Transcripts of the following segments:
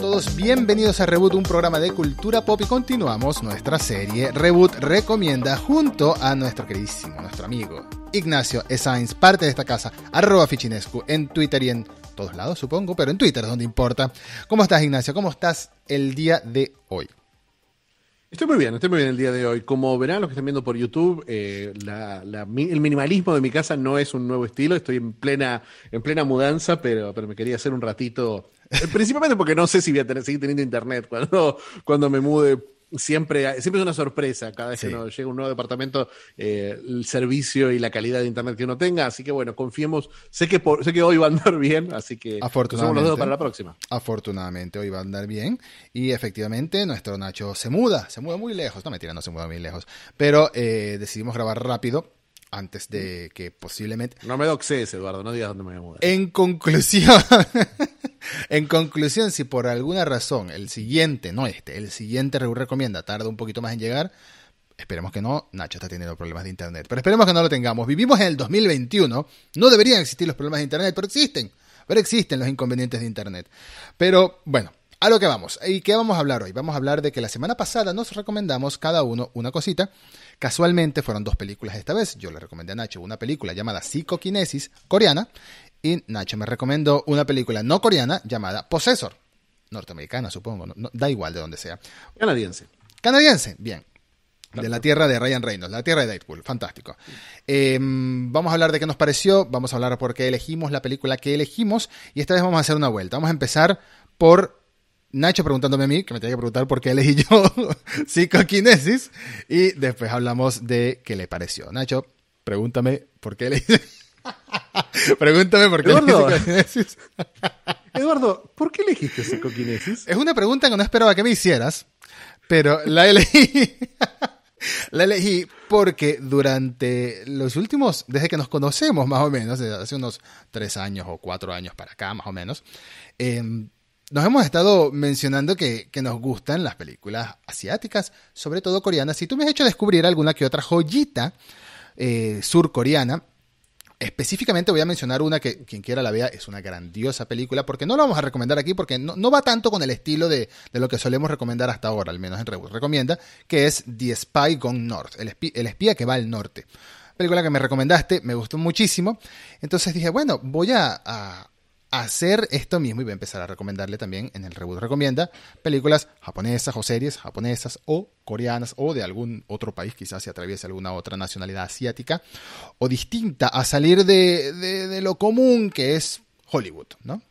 todos, bienvenidos a Reboot, un programa de cultura pop y continuamos nuestra serie Reboot Recomienda junto a nuestro queridísimo, nuestro amigo Ignacio Sainz, parte de esta casa, arroba Fichinescu, en Twitter y en todos lados supongo, pero en Twitter es donde importa. ¿Cómo estás Ignacio? ¿Cómo estás el día de hoy? Estoy muy bien, estoy muy bien el día de hoy. Como verán los que están viendo por YouTube, eh, el minimalismo de mi casa no es un nuevo estilo. Estoy en plena, en plena mudanza, pero, pero me quería hacer un ratito. Eh, principalmente porque no sé si voy a tener, seguir teniendo internet cuando, cuando me mude siempre, siempre es una sorpresa cada vez que uno llega a un nuevo departamento, eh, el servicio y la calidad de internet que uno tenga. Así que bueno, confiemos. Sé que, sé que hoy va a andar bien, así que Afortunadamente, los dedos para la próxima. Afortunadamente, hoy va a andar bien. Y efectivamente, nuestro Nacho se muda, se muda muy lejos. No, mentira, no se muda muy lejos. Pero eh, decidimos grabar rápido antes de que posiblemente... No me doxes, Eduardo, no digas dónde me voy a mudar. En conclusión, en conclusión, si por alguna razón el siguiente, no este, el siguiente recomienda tarda un poquito más en llegar, esperemos que no, Nacho está teniendo problemas de internet, pero esperemos que no lo tengamos. Vivimos en el 2021, no deberían existir los problemas de internet, pero existen, pero existen los inconvenientes de internet. Pero bueno, a lo que vamos. ¿Y qué vamos a hablar hoy? Vamos a hablar de que la semana pasada nos recomendamos cada uno una cosita Casualmente fueron dos películas esta vez. Yo le recomendé a Nacho una película llamada Psicoquinesis, coreana, y Nacho me recomendó una película no coreana llamada Possessor, norteamericana supongo, da igual de donde sea. Canadiense. Canadiense, bien. De la tierra de Ryan Reynolds, la tierra de Deadpool, fantástico. Em, vamos a hablar de qué nos pareció, vamos a hablar por qué elegimos la película que elegimos y esta vez vamos a hacer una vuelta. Vamos a empezar por Nacho preguntándome a mí, que me tenía que preguntar por qué elegí yo psicoquinesis, y después hablamos de qué le pareció. Nacho, pregúntame por qué elegí. pregúntame por qué Eduardo, elegí psicoquinesis. Eduardo, ¿por qué elegiste psicoquinesis? Es una pregunta que no esperaba que me hicieras, pero la elegí. la elegí porque durante los últimos, desde que nos conocemos más o menos, desde hace unos tres años o cuatro años para acá más o menos, eh, nos hemos estado mencionando que, nos gustan las películas asiáticas, sobre todo coreanas. Y tú me has hecho descubrir alguna que otra joyita eh, surcoreana. Específicamente voy a mencionar una que quien quiera la vea es una grandiosa película, porque no la vamos a recomendar aquí, porque no, va tanto con el estilo de, lo que solemos recomendar hasta ahora, al menos en Reboot recomienda, que es The Spy Gone North, el espía, el espía que va al norte película que me recomendaste, me gustó muchísimo. Entonces dije, bueno, voy a, hacer esto mismo y voy a empezar a recomendarle también en el reboot recomienda películas japonesas o series japonesas o coreanas o de algún otro país, quizás se atraviese alguna otra nacionalidad asiática o distinta a salir de, de lo común que es Hollywood, ¿no?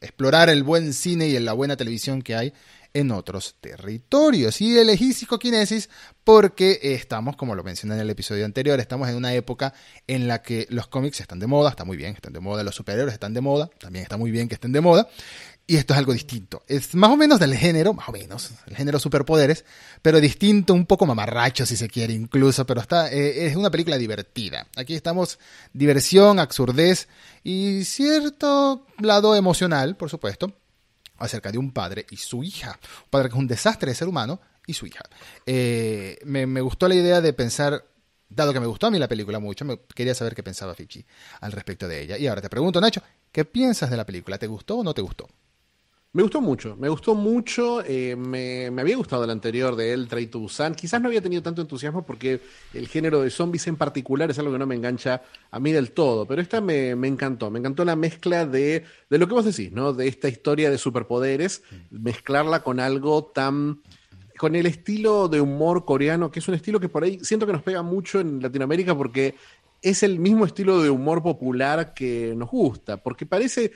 Explorar el buen cine y la buena televisión que hay en otros territorios. Y elegí psicoquinesis porque estamos, como lo mencioné en el episodio anterior, estamos en una época en la que los cómics están de moda, está muy bien, están de moda, los superhéroes están de moda, también está muy bien que estén de moda. Y esto es algo distinto. Es más o menos del género, más o menos, el género superpoderes, pero distinto, un poco mamarracho si se quiere incluso, pero está, eh, es una película divertida. Aquí estamos diversión, absurdez y cierto lado emocional, por supuesto, acerca de un padre y su hija. Un padre que es un desastre de ser humano y su hija. Eh, me, gustó la idea de pensar, dado que me gustó a mí la película mucho, me, quería saber qué pensaba Fichi al respecto de ella. Y ahora te pregunto, Nacho, ¿qué piensas de la película? ¿Te gustó o no te gustó? Me gustó mucho, me gustó mucho. Eh, me, había gustado el anterior de él, Train to Busan. Quizás no había tenido tanto entusiasmo porque el género de zombies en particular es algo que no me engancha a mí del todo. Pero esta me, encantó. Me encantó la mezcla de, de lo que vos decís, ¿no? De esta historia de superpoderes, mezclarla con algo tan con el estilo de humor coreano, que es un estilo que por ahí siento que nos pega mucho en Latinoamérica porque es el mismo estilo de humor popular que nos gusta, porque parece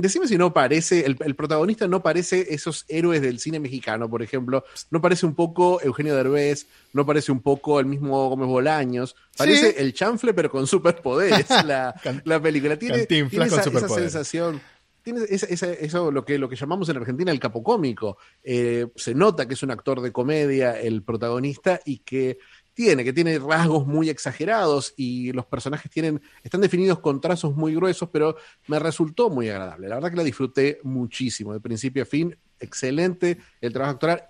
Decime si no parece, el, protagonista no parece esos héroes del cine mexicano, por ejemplo. No parece un poco Eugenio Derbez, no parece un poco el mismo Gómez Bolaños. Parece el chanfle, pero con superpoderes. la, la película tiene, esa, sensación tiene eso lo que, lo que llamamos en Argentina el capocómico. Eh, se nota que es un actor de comedia el protagonista y que tiene, que tiene rasgos muy exagerados y los personajes tienen, están definidos con trazos muy gruesos, pero me resultó muy agradable. La verdad que la disfruté muchísimo, de principio a fin, excelente el trabajo actoral.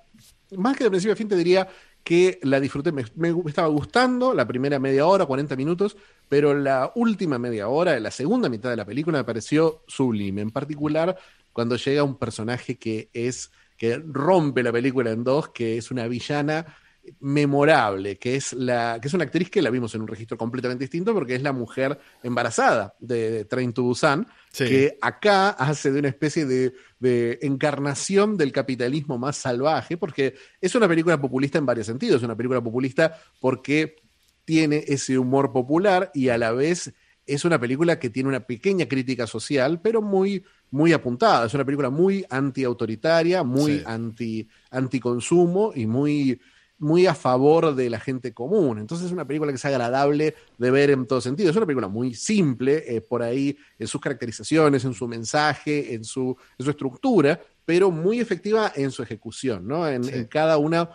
Más que de principio a fin te diría que la disfruté, me, estaba gustando la primera media hora, 40 minutos, pero la última media hora, la segunda mitad de la película me pareció sublime. En particular, cuando llega un personaje que es que rompe la película en dos, que es una villana memorable, que es, la, que es una actriz que la vimos en un registro completamente distinto porque es la mujer embarazada de, Train to Busan, que acá hace de una especie de, de, encarnación del capitalismo más salvaje, porque es una película populista en varios sentidos, es una película populista porque tiene ese humor popular y a la vez es una película que tiene una pequeña crítica social, pero muy, muy apuntada. Es una película muy anti-autoritaria, muy anti, anti-consumo y muy, muy a favor de la gente común. Entonces es una película que es agradable de ver en todo sentido. Es una película muy simple, eh, por ahí en sus caracterizaciones, en su mensaje, en su, en su estructura, pero muy efectiva en su ejecución, ¿no? En, en cada una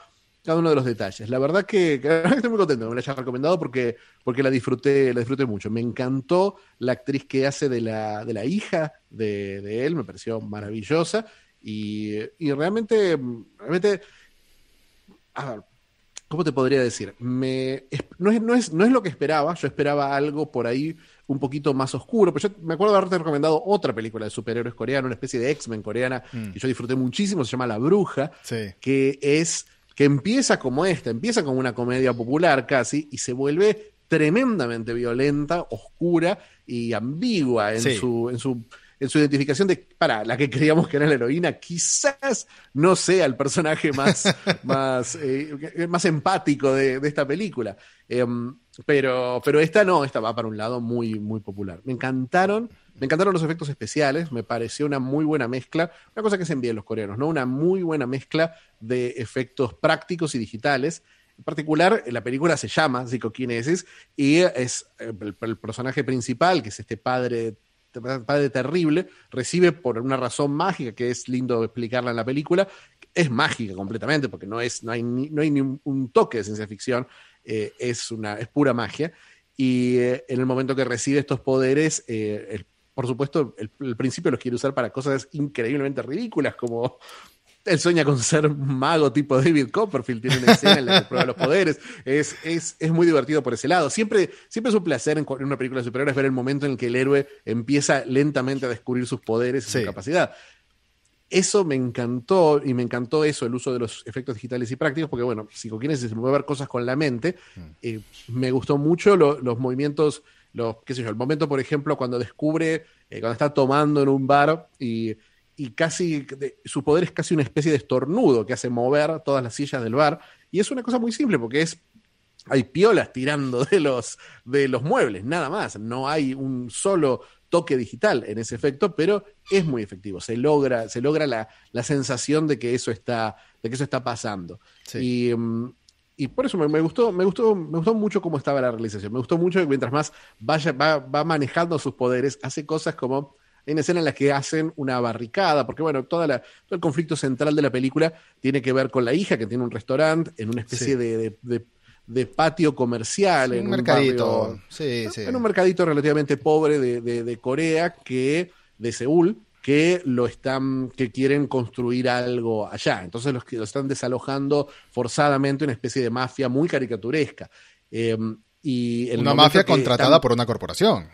cada uno de los detalles. La verdad que, estoy muy contento que me la haya recomendado porque, porque la disfruté, la disfruté mucho. Me encantó la actriz que hace de la, de la hija de, él, me pareció maravillosa. Y, realmente, realmente, a ver, ¿cómo te podría decir? Me, no, es, no, es, no es lo que esperaba, yo esperaba algo por ahí un poquito más oscuro, pero yo me acuerdo de haberte recomendado otra película de superhéroes coreana, una especie de X-Men coreana, mm. que yo disfruté muchísimo, se llama La Bruja, que es que empieza como esta, empieza como una comedia popular casi y se vuelve tremendamente violenta, oscura y ambigua en, su, en, su, en su identificación de, para, la que creíamos que era la heroína, quizás no sea el personaje más, más, eh, más empático de, esta película. Em, pero, pero esta no, esta va para un lado muy, muy popular. Me encantaron me encantaron los efectos especiales, me pareció una muy buena mezcla, una cosa que se envían los coreanos, ¿no? Una muy buena mezcla de efectos prácticos y digitales. En particular, la película se llama Psicoquinesis y es eh, el, personaje principal, que es este padre, padre terrible, recibe por una razón mágica, que es lindo explicarla en la película, es mágica completamente, porque no, es, no, hay, ni, no hay ni un, toque de ciencia ficción, eh, es, una, es pura magia. Y eh, en el momento que recibe estos poderes, el por supuesto, el, principio los quiere usar para cosas increíblemente ridículas, como él sueña con ser mago tipo David Copperfield, tiene una escena en la que prueba los poderes. Es, es, es, muy divertido por ese lado. Siempre, siempre es un placer en, una película de superhéroes ver el momento en el que el héroe empieza lentamente a descubrir sus poderes y su capacidad. Eso me encantó y me encantó eso, el uso de los efectos digitales y prácticos, porque bueno, si quieres se mueve ver cosas con la mente. Mm. Eh, me gustó mucho los movimientos los, qué sé yo, el momento, por ejemplo, cuando descubre, eh, cuando está tomando en un bar y, casi, su poder es casi una especie de estornudo que hace mover todas las sillas del bar. Y es una cosa muy simple porque es, hay piolas tirando de los, de los muebles, nada más. No hay un solo toque digital en ese efecto, pero es muy efectivo. Se logra, se logra la, sensación de que eso está, de que eso está pasando. Y, mm, y por eso me, gustó, me gustó, me gustó mucho cómo estaba la realización. Me gustó mucho que mientras más vaya, va, manejando sus poderes, hace cosas como en escena en las que hacen una barricada, porque bueno, toda la, todo el conflicto central de la película tiene que ver con la hija que tiene un restaurante en una especie de, de, patio comercial. en un mercadito. sí, sí. En un mercadito relativamente pobre de, Corea que, de Seúl, que lo están, que quieren construir algo allá. Entonces los que lo están desalojando forzadamente, una especie de mafia muy caricaturesca. Eh, y una mafia contratada por una corporación.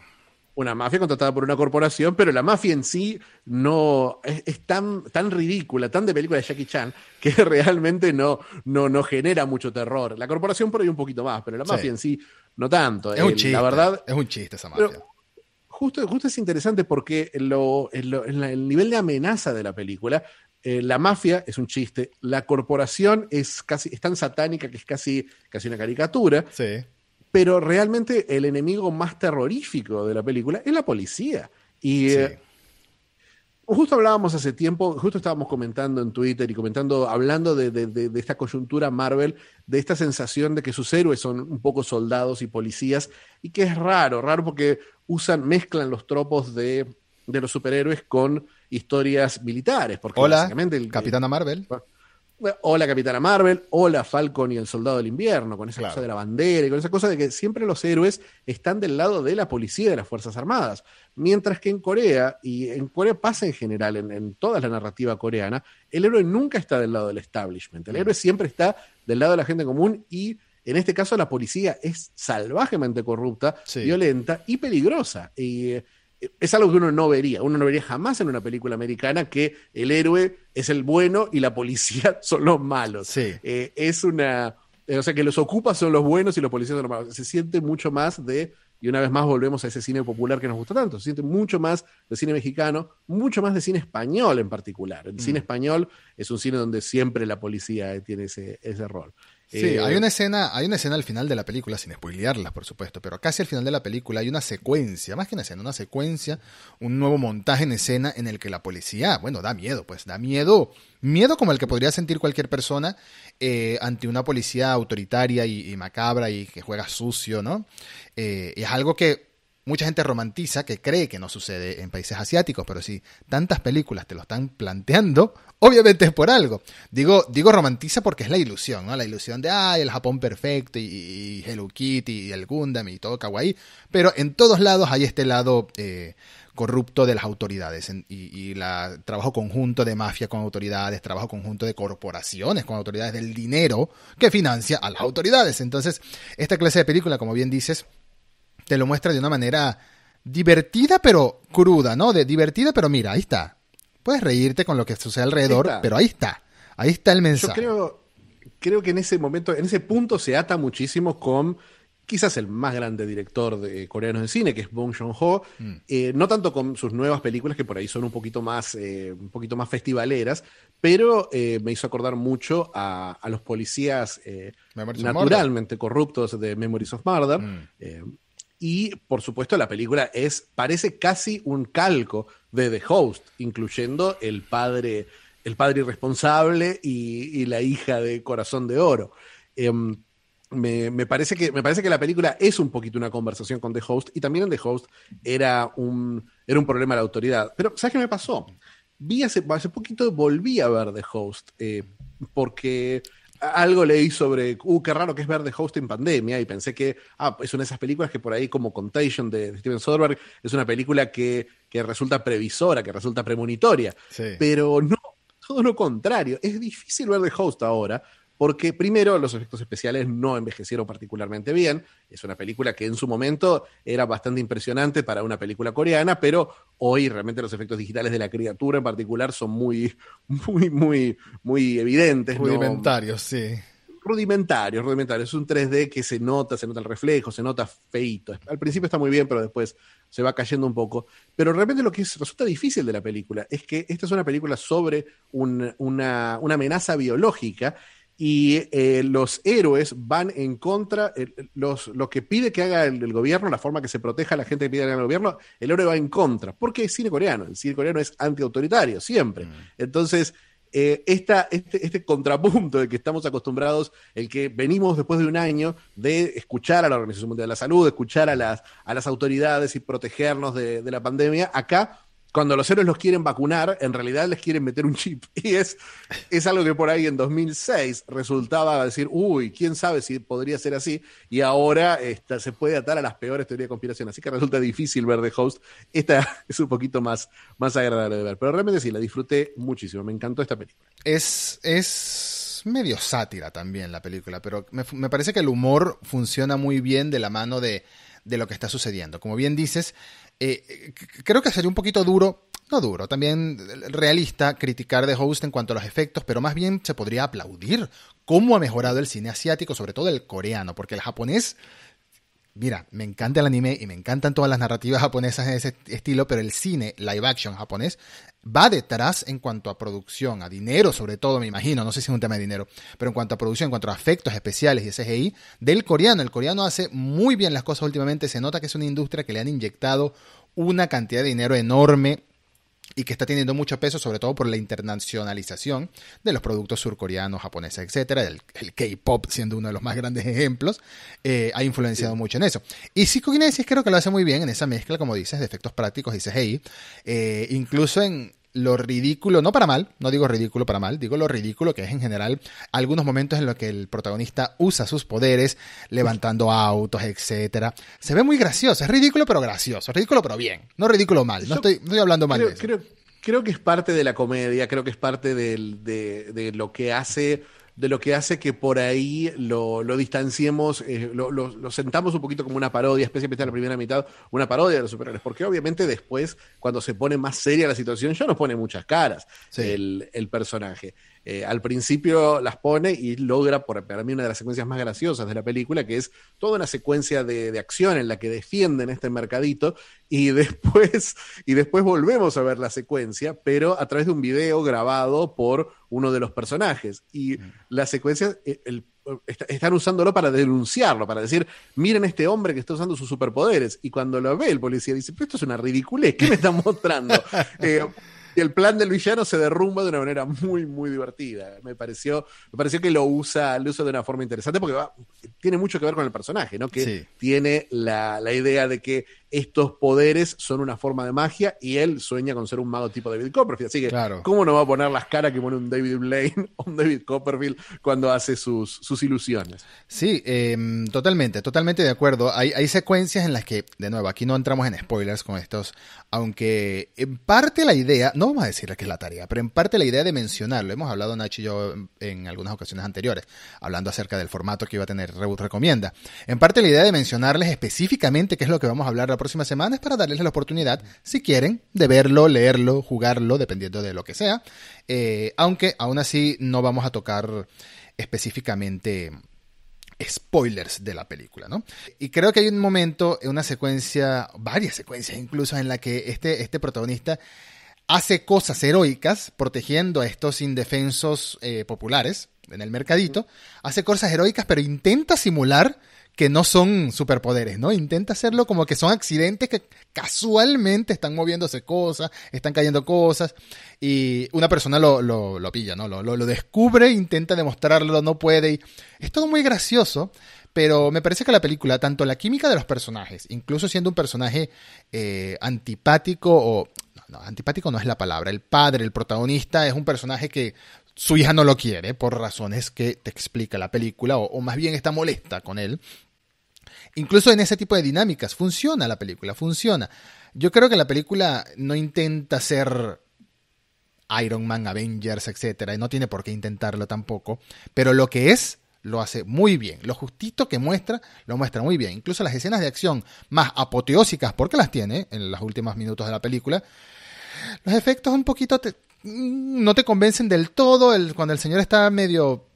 Una mafia contratada por una corporación, pero la mafia en sí no es, tan, tan ridícula, tan de película de Jackie Chan, que realmente no, no, no genera mucho terror. La corporación por ahí un poquito más, pero la mafia en sí no tanto. Es un chiste. La verdad, es un chiste esa mafia justo, justo es interesante porque en, el nivel de amenaza de la película, eh, la mafia es un chiste, la corporación es casi es tan satánica que es casi, casi una caricatura. Pero realmente el enemigo más terrorífico de la película es la policía. Y eh, justo hablábamos hace tiempo, justo estábamos comentando en Twitter y comentando, hablando de, de, esta coyuntura Marvel, de esta sensación de que sus héroes son un poco soldados y policías, y que es raro, raro porque usan, mezclan los tropos de, los superhéroes con historias militares. Porque Hola, básicamente el, Capitana Marvel. Hola Capitana Marvel, hola Falcon y el Soldado del Invierno, con esa cosa de la bandera y con esa cosa de que siempre los héroes están del lado de la policía y de las Fuerzas Armadas. Mientras que en Corea, y en Corea pasa en general, en, toda la narrativa coreana, el héroe nunca está del lado del establishment. El mm. héroe siempre está del lado de la gente común y en este caso, la policía es salvajemente corrupta, violenta y peligrosa. Y, es algo que uno no vería. Uno no vería jamás en una película americana que el héroe es el bueno y la policía son los malos. Sí. Eh, es una. eh, o sea, que los ocupas son los buenos y los policías son los malos. Se siente mucho más de. Y una vez más volvemos a ese cine popular que nos gusta tanto. Se siente mucho más de cine mexicano, mucho más de cine español en particular. El cine español es un cine donde siempre la policía tiene ese, ese rol. Sí, Eh, hay una escena, hay una escena al final de la película, sin spoilearla, por supuesto, pero casi al final de la película hay una secuencia, más que una escena, una secuencia, un nuevo montaje en escena en el que la policía, bueno, da miedo, pues, da miedo, miedo como el que podría sentir cualquier persona eh, ante una policía autoritaria y, y macabra y que juega sucio, ¿no? Eh, y es algo que mucha gente romantiza, que cree que no sucede en países asiáticos, pero si tantas películas te lo están planteando, obviamente es por algo. Digo, digo romantiza porque es la ilusión, ¿no? La ilusión de, ay, el Japón perfecto y, y Hello Kitty y el Gundam y todo kawaii, pero en todos lados hay este lado eh, corrupto de las autoridades y, y la trabajo conjunto de mafia con autoridades, trabajo conjunto de corporaciones con autoridades del dinero que financia a las autoridades. Entonces, esta clase de película, como bien dices, te lo muestra de una manera divertida pero cruda, ¿no? De divertida pero mira, ahí está. Puedes reírte con lo que sucede alrededor, Ahí pero ahí está. Ahí está el Yo mensaje. creo, creo que en ese momento, en ese punto se ata muchísimo con quizás el más grande director de coreanos de cine, que es Bong Joon-ho, Mm. eh, no tanto con sus nuevas películas, que por ahí son un poquito más, eh, un poquito más festivaleras, pero eh, me hizo acordar mucho a, a los policías eh, naturalmente corruptos de Memories of Murder. Mm. Y por supuesto la película es, parece casi un calco de The Host, incluyendo el padre, el padre irresponsable y, y la hija de Corazón de Oro. Em, me, me parece que, me parece que la película es un poquito una conversación con The Host y también en The Host era un, era un problema de la autoridad. Pero, ¿sabes qué me pasó? Vi hace, hace poquito, volví a ver The Host eh, porque algo leí sobre, uh, qué raro que es ver The Host en pandemia y pensé que, ah, es una de esas películas que por ahí como Contagion de, Steven Soderbergh es una película que, que resulta previsora, que resulta premonitoria. Sí. Pero no, todo lo contrario. Es difícil ver The Host ahora, porque primero los efectos especiales no envejecieron particularmente bien. Es una película que en su momento era bastante impresionante para una película coreana, pero hoy realmente los efectos digitales de la criatura en particular son muy, muy, muy, muy evidentes. ¿no? Rudimentarios, sí. rudimentarios, rudimentarios. Es un 3D que se nota, se nota el reflejo, se nota feito. Al principio está muy bien, pero después se va cayendo un poco. Pero realmente lo que es- resulta difícil de la película es que esta es una película sobre un- una, una amenaza biológica y eh, los héroes van en contra, eh, los, lo que pide que haga el, el gobierno, la forma que se proteja a la gente que pide que haga el gobierno, el héroe va en contra, porque es cine coreano, el cine coreano es antiautoritario, siempre. Entonces, eh, esta, este, este contrapunto de que estamos acostumbrados, el que venimos después de un año de escuchar a la Organización Mundial de la Salud, de escuchar a las, a las autoridades y protegernos de, de la pandemia, acá, cuando los héroes los quieren vacunar, en realidad les quieren meter un chip. Y es, es algo que por ahí en 2006 resultaba decir, uy, quién sabe si podría ser así, y ahora se puede atar a las peores teorías de conspiración. Así que resulta difícil ver The Host. Esta es un poquito más, más agradable de ver. Pero realmente sí, la disfruté muchísimo. Me encantó esta película. Es, es medio sátira también la película, pero me, parece que el humor funciona muy bien de la mano de, de lo que está sucediendo. Como bien dices, eh, creo que sería un poquito duro, no duro, también realista criticar The Host en cuanto a los efectos, pero más bien se podría aplaudir cómo ha mejorado el cine asiático, sobre todo el coreano, porque el japonés Mira, me encanta el anime y me encantan todas las narrativas japonesas en ese estilo, pero el cine live action japonés va detrás en cuanto a producción, a dinero sobre todo, me imagino, no sé si es un tema de dinero, pero en cuanto a producción, en cuanto a efectos especiales y CGI, del coreano. El coreano hace muy bien las cosas últimamente, se nota que es una industria que le han inyectado una cantidad de dinero enorme y que está teniendo mucho peso, sobre todo por la internacionalización de los productos surcoreanos, japoneses, etcétera. El, el K-pop, siendo uno de los más grandes ejemplos, eh, ha influenciado mucho en eso. Y Psychokinesis creo que lo hace muy bien en esa mezcla, como dices, de efectos prácticos y CGI, eh, incluso en lo ridículo, no para mal, no digo ridículo para mal, digo lo ridículo que es en general algunos momentos en los que el protagonista usa sus poderes levantando autos, etcétera. Se ve muy gracioso, es ridículo pero gracioso, ridículo pero bien, no ridículo mal, no estoy, no estoy hablando mal creo, de eso. creo- creo que es parte de la comedia, creo que es parte del- de, de lo que hace de lo que hace que por ahí lo, lo distanciemos, eh, lo, lo, lo, sentamos un poquito como una parodia, especialmente en la primera mitad, una parodia de los superhéroes, porque obviamente después, cuando se pone más seria la situación, ya nos pone muchas caras sí. el, el, personaje. Eh, al principio las pone y logra, por, para mí, una de las secuencias más graciosas de la película, que es toda una secuencia de, de acción en la que defienden este mercadito y después, y después volvemos a ver la secuencia, pero a través de un video grabado por uno de los personajes. Y mm. la secuencia, eh, el, están usándolo para denunciarlo, para decir, miren este hombre que está usando sus superpoderes. Y cuando lo ve el policía dice, pero esto es una ridiculez, ¿qué me están mostrando? eh, y el plan del villano se derrumba de una manera muy, muy divertida. Me pareció, me pareció que lo usa, lo usa de una forma interesante porque va, tiene mucho que ver con el personaje, ¿no? Que sí. tiene la, la, idea de que estos poderes son una forma de magia y él sueña con ser un mago tipo David Copperfield. Así que, claro. ¿cómo no va a poner las caras que pone un David Blaine o un David Copperfield cuando hace sus, sus ilusiones? Sí, eh, totalmente, totalmente de acuerdo. Hay, hay secuencias en las que, de nuevo, aquí no entramos en spoilers con estos, aunque en parte la idea, no vamos a decir que es la tarea, pero en parte la idea de mencionarlo, hemos hablado Nacho y yo en, en algunas ocasiones anteriores, hablando acerca del formato que iba a tener Reboot Recomienda. En parte la idea de mencionarles específicamente qué es lo que vamos a hablar la próxima semana es para darles la oportunidad, si quieren, de verlo, leerlo, jugarlo, dependiendo de lo que sea, eh, aunque aún así no vamos a tocar específicamente spoilers de la película, ¿no? Y creo que hay un momento, una secuencia, varias secuencias incluso, en la que este, este protagonista hace cosas heroicas protegiendo a estos indefensos eh, populares en el mercadito, hace cosas heroicas, pero intenta simular que no son superpoderes, ¿no? Intenta hacerlo como que son accidentes que casualmente están moviéndose cosas, están cayendo cosas, y una persona lo, lo, lo pilla, ¿no? Lo, lo, descubre, intenta demostrarlo, no puede, y es todo muy gracioso, pero me parece que la película, tanto la química de los personajes, incluso siendo un personaje eh, antipático o... No, antipático no es la palabra, el padre, el protagonista, es un personaje que su hija no lo quiere por razones que te explica la película, o, más bien está molesta con él. Incluso en ese tipo de dinámicas funciona la película, funciona. Yo creo que la película no intenta ser Iron Man, Avengers, etcétera, y no tiene por qué intentarlo tampoco, pero lo que es lo hace muy bien. Lo justito que muestra, lo muestra muy bien. Incluso las escenas de acción más apoteósicas, porque las tiene en los últimos minutos de la película, los efectos un poquito te, no te convencen del todo. Cuando el señor está medio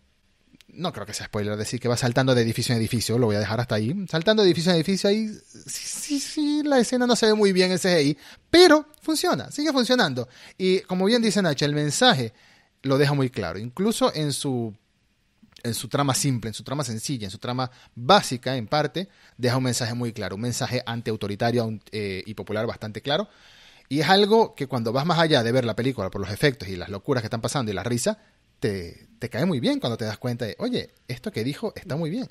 no creo que sea spoiler decir que va saltando de edificio en edificio, lo voy a dejar hasta ahí. Saltando de edificio en edificio ahí, sí, sí, sí, la escena no se ve muy bien en CGI, pero funciona, sigue funcionando. Y como bien dice Nacho, el mensaje lo deja muy claro, incluso en su en su trama simple, en su trama sencilla, en su trama básica, en parte, deja un mensaje muy claro, un mensaje antiautoritario eh, y popular bastante claro. Y es algo que cuando vas más allá de ver la película por los efectos y las locuras que están pasando y la risa, te, cae muy bien cuando te das cuenta de, oye, esto que dijo está muy bien.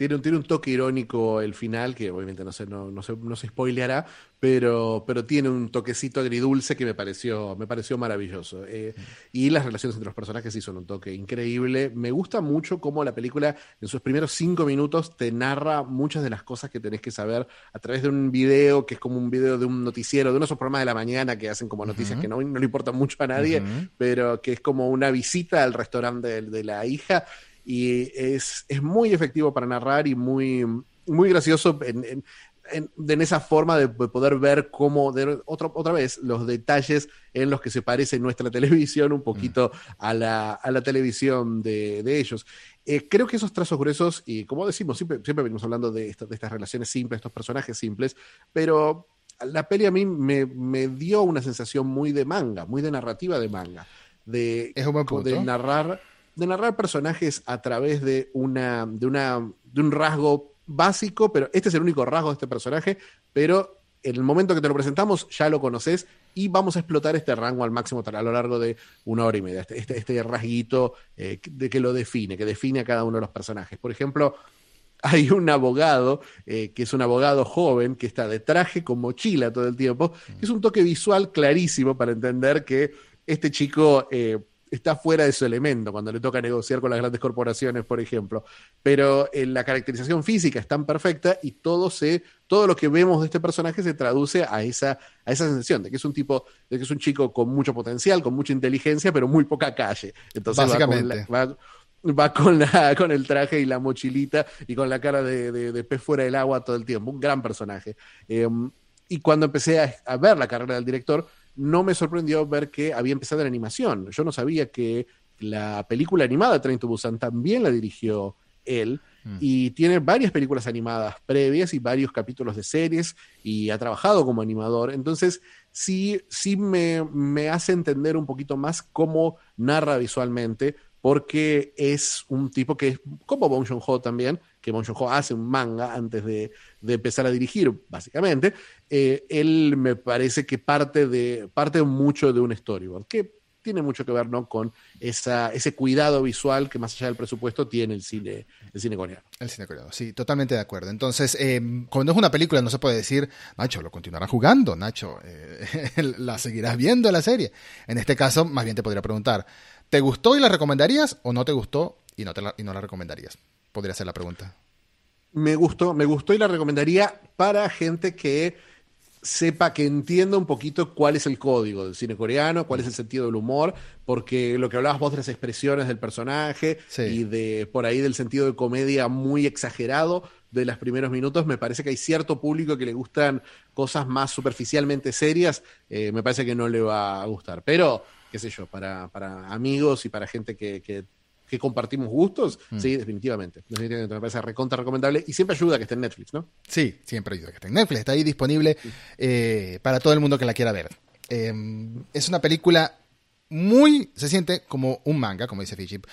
Tiene un, tiene un toque irónico el final, que obviamente no se, no, no se, no se spoileará, pero, pero tiene un toquecito agridulce que me pareció, me pareció maravilloso. Eh, y las relaciones entre los personajes sí son un toque increíble. Me gusta mucho cómo la película en sus primeros cinco minutos te narra muchas de las cosas que tenés que saber a través de un video que es como un video de un noticiero, de uno de esos programas de la mañana que hacen como noticias uh -huh. que no, no, le importan mucho a nadie, uh -huh. pero que es como una visita al restaurante de, de la hija y es, es, muy efectivo para narrar y muy, muy gracioso en, en, en, en esa forma de, poder ver cómo, de, otra, otra vez, los detalles en los que se parece nuestra televisión un poquito mm. a, la, a la televisión de, de ellos. Eh, creo que esos trazos gruesos, y como decimos, siempre, siempre venimos hablando de, esto, de estas relaciones simples, estos personajes simples, pero la peli a mí me, me, dio una sensación muy de manga, muy de narrativa de manga. De, es un buen punto. de narrar de narrar personajes a través de una, de una de un rasgo básico, pero este es el único rasgo de este personaje, pero en el momento que te lo presentamos ya lo conoces y vamos a explotar este rango al máximo a lo largo de una hora y media, este, este, este rasguito eh, de que lo define, que define a cada uno de los personajes. Por ejemplo, hay un abogado, eh, que es un abogado joven, que está de traje con mochila todo el tiempo, que es un toque visual clarísimo para entender que este chico eh, está fuera de su elemento cuando le toca negociar con las grandes corporaciones, por ejemplo. Pero eh, la caracterización física es tan perfecta y todo se, todo lo que vemos de este personaje se traduce a esa, a esa sensación de que es un tipo, de que es un chico con mucho potencial, con mucha inteligencia, pero muy poca calle. Entonces Básicamente. Va con, la, con el traje y la mochilita y con la cara de, pez fuera del agua todo el tiempo. Un gran personaje. Em, y cuando empecé a, ver la carrera del director, no me sorprendió ver que había empezado en animación. Yo no sabía que la película animada Train to Busan también la dirigió él. Mm. Y tiene varias películas animadas previas y varios capítulos de series y ha trabajado como animador. Entonces, sí, sí me, me hace entender un poquito más cómo narra visualmente, porque es un tipo que es como Bong Joon-ho también, que Joon-ho hace un manga antes de, empezar a dirigir, básicamente. Eh, él me parece que parte, de, parte mucho de un storyboard, que tiene mucho que ver ¿no? con esa, ese cuidado visual que más allá del presupuesto tiene el cine, el cine coreano. El cine coreano, sí, totalmente de acuerdo. Entonces, eh, cuando es una película no se puede decir, Nacho, lo continuará jugando, Nacho, eh, la seguirás viendo la serie. En este caso, más bien te podría preguntar, ¿Te gustó y la recomendarías o no te gustó y no, te la, y no la recomendarías? Podría ser la pregunta. Me gustó, me gustó y la recomendaría para gente que sepa, que entienda un poquito cuál es el código del cine coreano, cuál es el sentido del humor, porque lo que hablabas vos de las expresiones del personaje y de por ahí del sentido de comedia muy exagerado de los primeros minutos, me parece que hay cierto público que le gustan cosas más superficialmente serias, eh, me parece que no le va a gustar. Pero qué sé yo, para, para amigos y para gente que, que, compartimos gustos, mm. sí, definitivamente. Definitivamente me parece recontra recomendable y siempre ayuda que esté en Netflix, ¿no? Sí, siempre ayuda que esté en Netflix. Está ahí disponible eh, para todo el mundo que la quiera ver. Em, es una película muy. Se siente como un manga, como dice Fiship.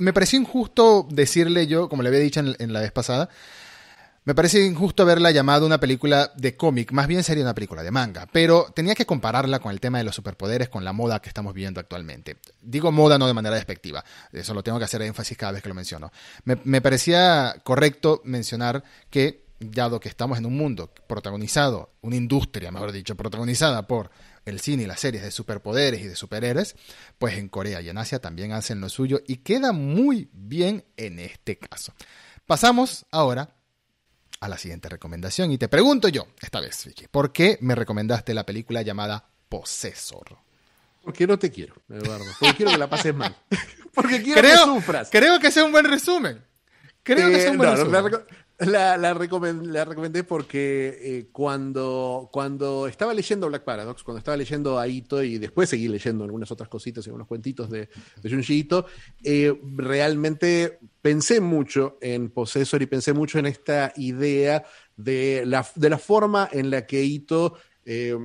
me pareció injusto decirle yo, como le había dicho en la vez pasada, me parece injusto haberla llamado una película de cómic, más bien sería una película de manga, pero tenía que compararla con el tema de los superpoderes, con la moda que estamos viendo actualmente. Digo moda no de manera despectiva, eso lo tengo que hacer énfasis cada vez que lo menciono. Me, parecía correcto mencionar que, dado que estamos en un mundo protagonizado, una industria, mejor dicho, protagonizada por el cine y las series de superpoderes y de superhéroes, pues en Corea y en Asia también hacen lo suyo y queda muy bien en este caso. Pasamos ahora a la siguiente recomendación. Y te pregunto yo, esta vez, Vicky, ¿por qué me recomendaste la película llamada Possessor? Porque no te quiero, Eduardo. Porque quiero que la pases mal. Porque quiero que sufras. Creo que sea un buen resumen. Creo que sea un buen eh, resumen. La, la, recomendé porque eh, cuando, cuando estaba leyendo Black Paradox, cuando estaba leyendo a Ito y después seguí leyendo algunas otras cositas y unos cuentitos de, de Junji Ito, eh, realmente pensé mucho en Possessor y pensé mucho en esta idea de la, de la forma en la que Ito eh,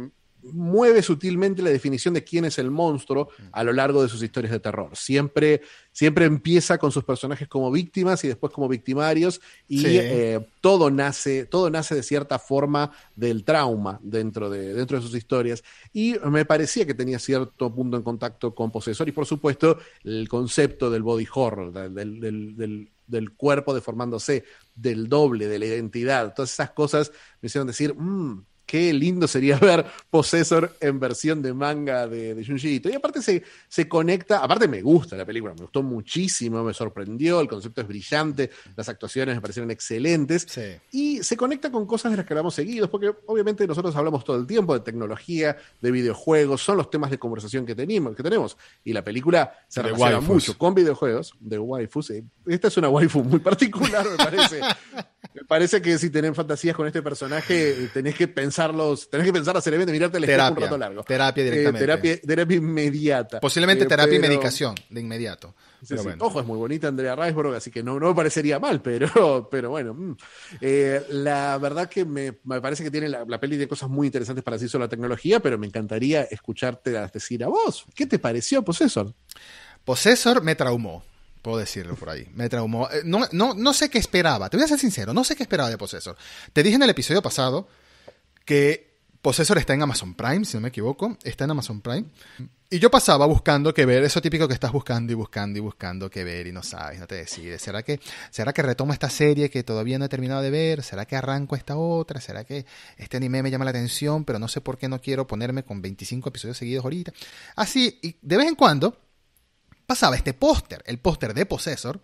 mueve sutilmente la definición de quién es el monstruo a lo largo de sus historias de terror. Siempre, siempre empieza con sus personajes como víctimas y después como victimarios y eh, todo, nace, todo nace de cierta forma del trauma dentro de, dentro de sus historias. Y me parecía que tenía cierto punto en contacto con Posesor y por supuesto el concepto del body horror, del, cuerpo deformándose, del doble, de la identidad, todas esas cosas me hicieron decir, mmm, qué lindo sería ver Possessor en versión de manga de, de Junji Ito. Y aparte se, se conecta, aparte me gusta la película, me gustó muchísimo, me sorprendió, el concepto es brillante, las actuaciones me parecieron excelentes. Y se conecta con cosas de las que hablamos seguidos, porque obviamente nosotros hablamos todo el tiempo de tecnología, de videojuegos, son los temas de conversación que tenemos. Que tenemos. Y la película se relaciona mucho con videojuegos, de waifus. Esta es una waifu muy particular, me parece. me parece que si tenés fantasías con este personaje, tenés que pensar pensarlos, tenés que pensar hacer seriamente, mirarte el terapia, un rato largo. Terapia eh, directamente. terapia, inmediata. Posiblemente eh, terapia y medicación de inmediato. Ojo, es muy bonita Andrea Riseborough, así que no, no me parecería mal, pero, pero bueno. Mm. Eh, la verdad que me, parece que tiene la, peli de cosas muy interesantes para decir sobre la tecnología, pero me encantaría escucharte decir a vos. ¿Qué te pareció Possessor? Possessor me traumó. Puedo decirlo por ahí. Me traumó. No, no, no sé qué esperaba. Te voy a ser sincero. No sé qué esperaba de Possessor. Te dije en el episodio pasado que Possessor está en Amazon Prime, si no me equivoco, está en Amazon Prime. Y yo pasaba buscando qué ver, eso típico que estás buscando y buscando y buscando qué ver y no sabes, no te decides. ¿Será que, ¿Será que retomo esta serie que todavía no he terminado de ver? ¿Será que arranco esta otra? ¿Será que este anime me llama la atención, pero no sé por qué no quiero ponerme con 25 episodios seguidos ahorita? Así, y de vez en cuando pasaba este póster, el póster de Possessor,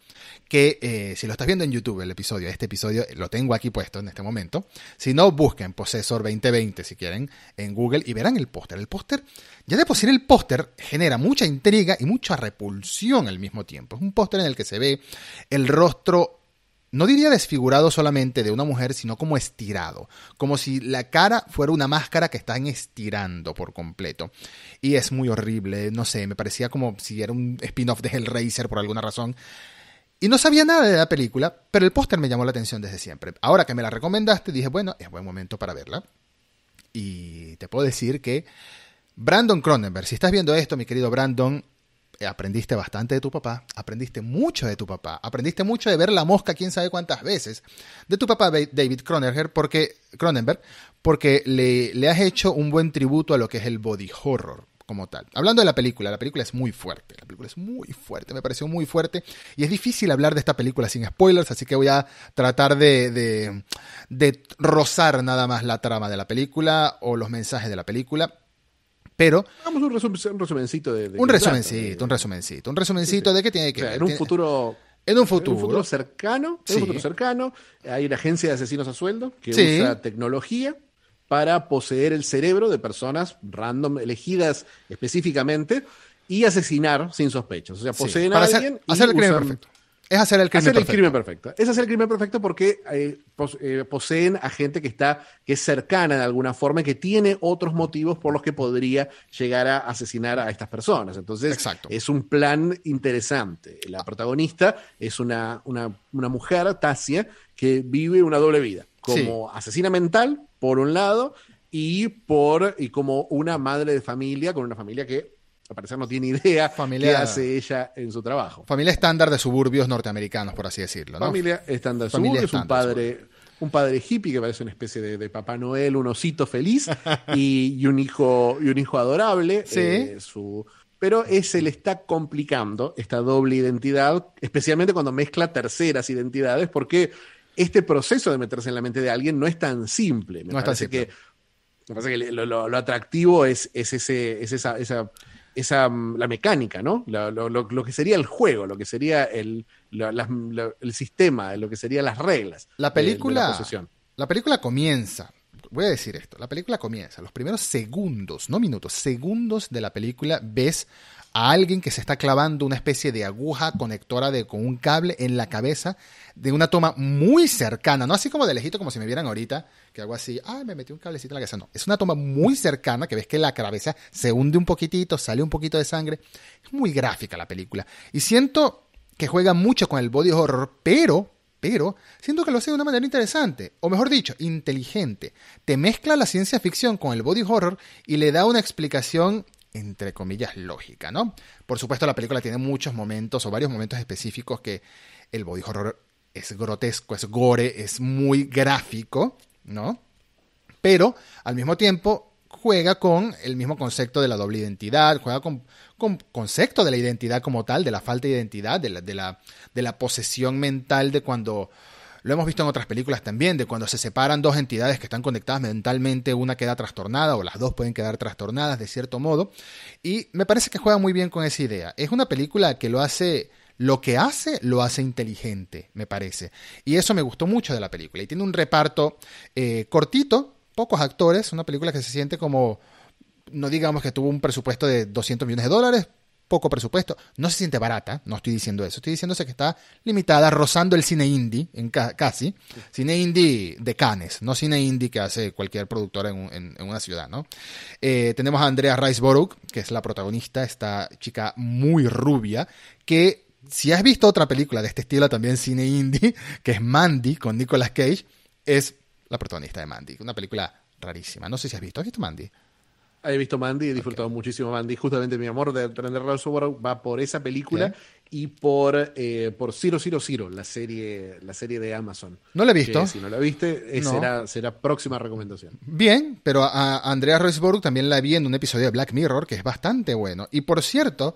que eh, si lo estás viendo en YouTube, el episodio, este episodio lo tengo aquí puesto en este momento. Si no, busquen Possessor 2020 si quieren en Google y verán el póster. El póster, ya de por sí el póster genera mucha intriga y mucha repulsión al mismo tiempo. Es un póster en el que se ve el rostro no diría desfigurado solamente de una mujer, sino como estirado, como si la cara fuera una máscara que están estirando por completo. Y es muy horrible, no sé, me parecía como si era un spin-off de Hellraiser por alguna razón. Y no sabía nada de la película, pero el póster me llamó la atención desde siempre. Ahora que me la recomendaste, dije, bueno, es buen momento para verla. Y te puedo decir que Brandon Cronenberg, si estás viendo esto, mi querido Brandon, aprendiste bastante de tu papá, aprendiste mucho de tu papá, aprendiste mucho de ver la mosca quién sabe cuántas veces, de tu papá David Cronenberg, porque, Cronenberg, porque le, le has hecho un buen tributo a lo que es el body horror como tal. Hablando de la película, la película es muy fuerte, la película es muy fuerte, me pareció muy fuerte y es difícil hablar de esta película sin spoilers, así que voy a tratar de, de, de rozar nada más la trama de la película o los mensajes de la película pero. Hagamos un, resumencito de. un resumencito, un resumencito. Un resumencito de qué tiene que ver. En un futuro. En un futuro. En un futuro cercano. En un futuro cercano. Hay una agencia de asesinos a sueldo que usa tecnología para poseer el cerebro de personas random, elegidas específicamente, y asesinar sin sospechas. O sea, poseen a alguien. Hacer, el crimen perfecto. Es hacer el crimen perfecto. El crimen perfecto. Es hacer el crimen perfecto porque eh, eh, poseen a gente que está, que es cercana de alguna forma y que tiene otros motivos por los que podría llegar a asesinar a estas personas. Entonces, es un plan interesante. La protagonista es una, una, mujer, Tasia, que vive una doble vida. Como asesina mental, por un lado, y por y como una madre de familia, con una familia que al parecer no tiene idea familia, qué hace ella en su trabajo. Familia estándar de suburbios norteamericanos, por así decirlo. Familia estándar de suburbios, un padre, un padre hippie que parece una especie de, Papá Noel, un osito feliz y, un hijo y un hijo adorable. Eh, su, pero se le está complicando esta doble identidad, especialmente cuando mezcla terceras identidades, porque este proceso de meterse en la mente de alguien no es tan simple. Me parece que me parece que lo, atractivo es, es, ese, es esa, esa esa, mm, la mecánica, ¿no? Lo, que sería el juego, lo que sería el, el sistema, lo que serían las reglas. La película, la, película comienza, voy a decir esto, la película comienza, los primeros segundos, no minutos, segundos de la película ves a alguien que se está clavando una especie de aguja conectora de, con un cable en la cabeza de una toma muy cercana, no así como de lejito como si me vieran ahorita, que hago así, ay, me metí un cablecito en la cabeza, no, es una toma muy cercana que ves que la cabeza se hunde un poquitito, sale un poquito de sangre, es muy gráfica la película y siento que juega mucho con el body horror, pero pero siento que lo hace de una manera interesante, o mejor dicho, inteligente. Te mezcla la ciencia ficción con el body horror y le da una explicación entre comillas, lógica, ¿no? Por supuesto, la película tiene muchos momentos o varios momentos específicos que el body horror es grotesco, es gore, es muy gráfico, ¿no? Pero al mismo tiempo juega con el mismo concepto de la doble identidad, juega con, con concepto de la identidad como tal, de la falta de identidad, de la posesión mental de cuando lo hemos visto en otras películas también, de cuando se separan dos entidades que están conectadas mentalmente, una queda trastornada o las dos pueden quedar trastornadas de cierto modo. Y me parece que juega muy bien con esa idea. Es una película que lo hace lo que hace lo hace inteligente, me parece. Y eso me gustó mucho de la película. Y tiene un reparto eh, cortito, pocos actores, una película que se siente como, no digamos que tuvo un presupuesto de 200 millones de dólares, poco presupuesto, no se siente barata, no estoy diciendo eso, estoy diciéndose que está limitada, rozando el cine indie, en casi, cine indie de Cannes, no cine indie que hace cualquier productora en, una ciudad, ¿no? Eh, tenemos a Andrea Riceborough, que es la protagonista, esta chica muy rubia, que si has visto otra película de este estilo también cine indie, que es Mandy, con Nicolas Cage, es la protagonista de Mandy, una película rarísima, no sé si has visto, ¿has visto Mandy? He visto Mandy, he disfrutado muchísimo Mandy. Justamente mi amor de Trender va por esa película y por, eh, por Zero Zero Zero, la serie, la serie de Amazon. No la he visto. si no la viste, eh, será, será próxima recomendación. Bien, pero a Andrea Roseborg también la vi en un episodio de Black Mirror que es bastante bueno. Y por cierto,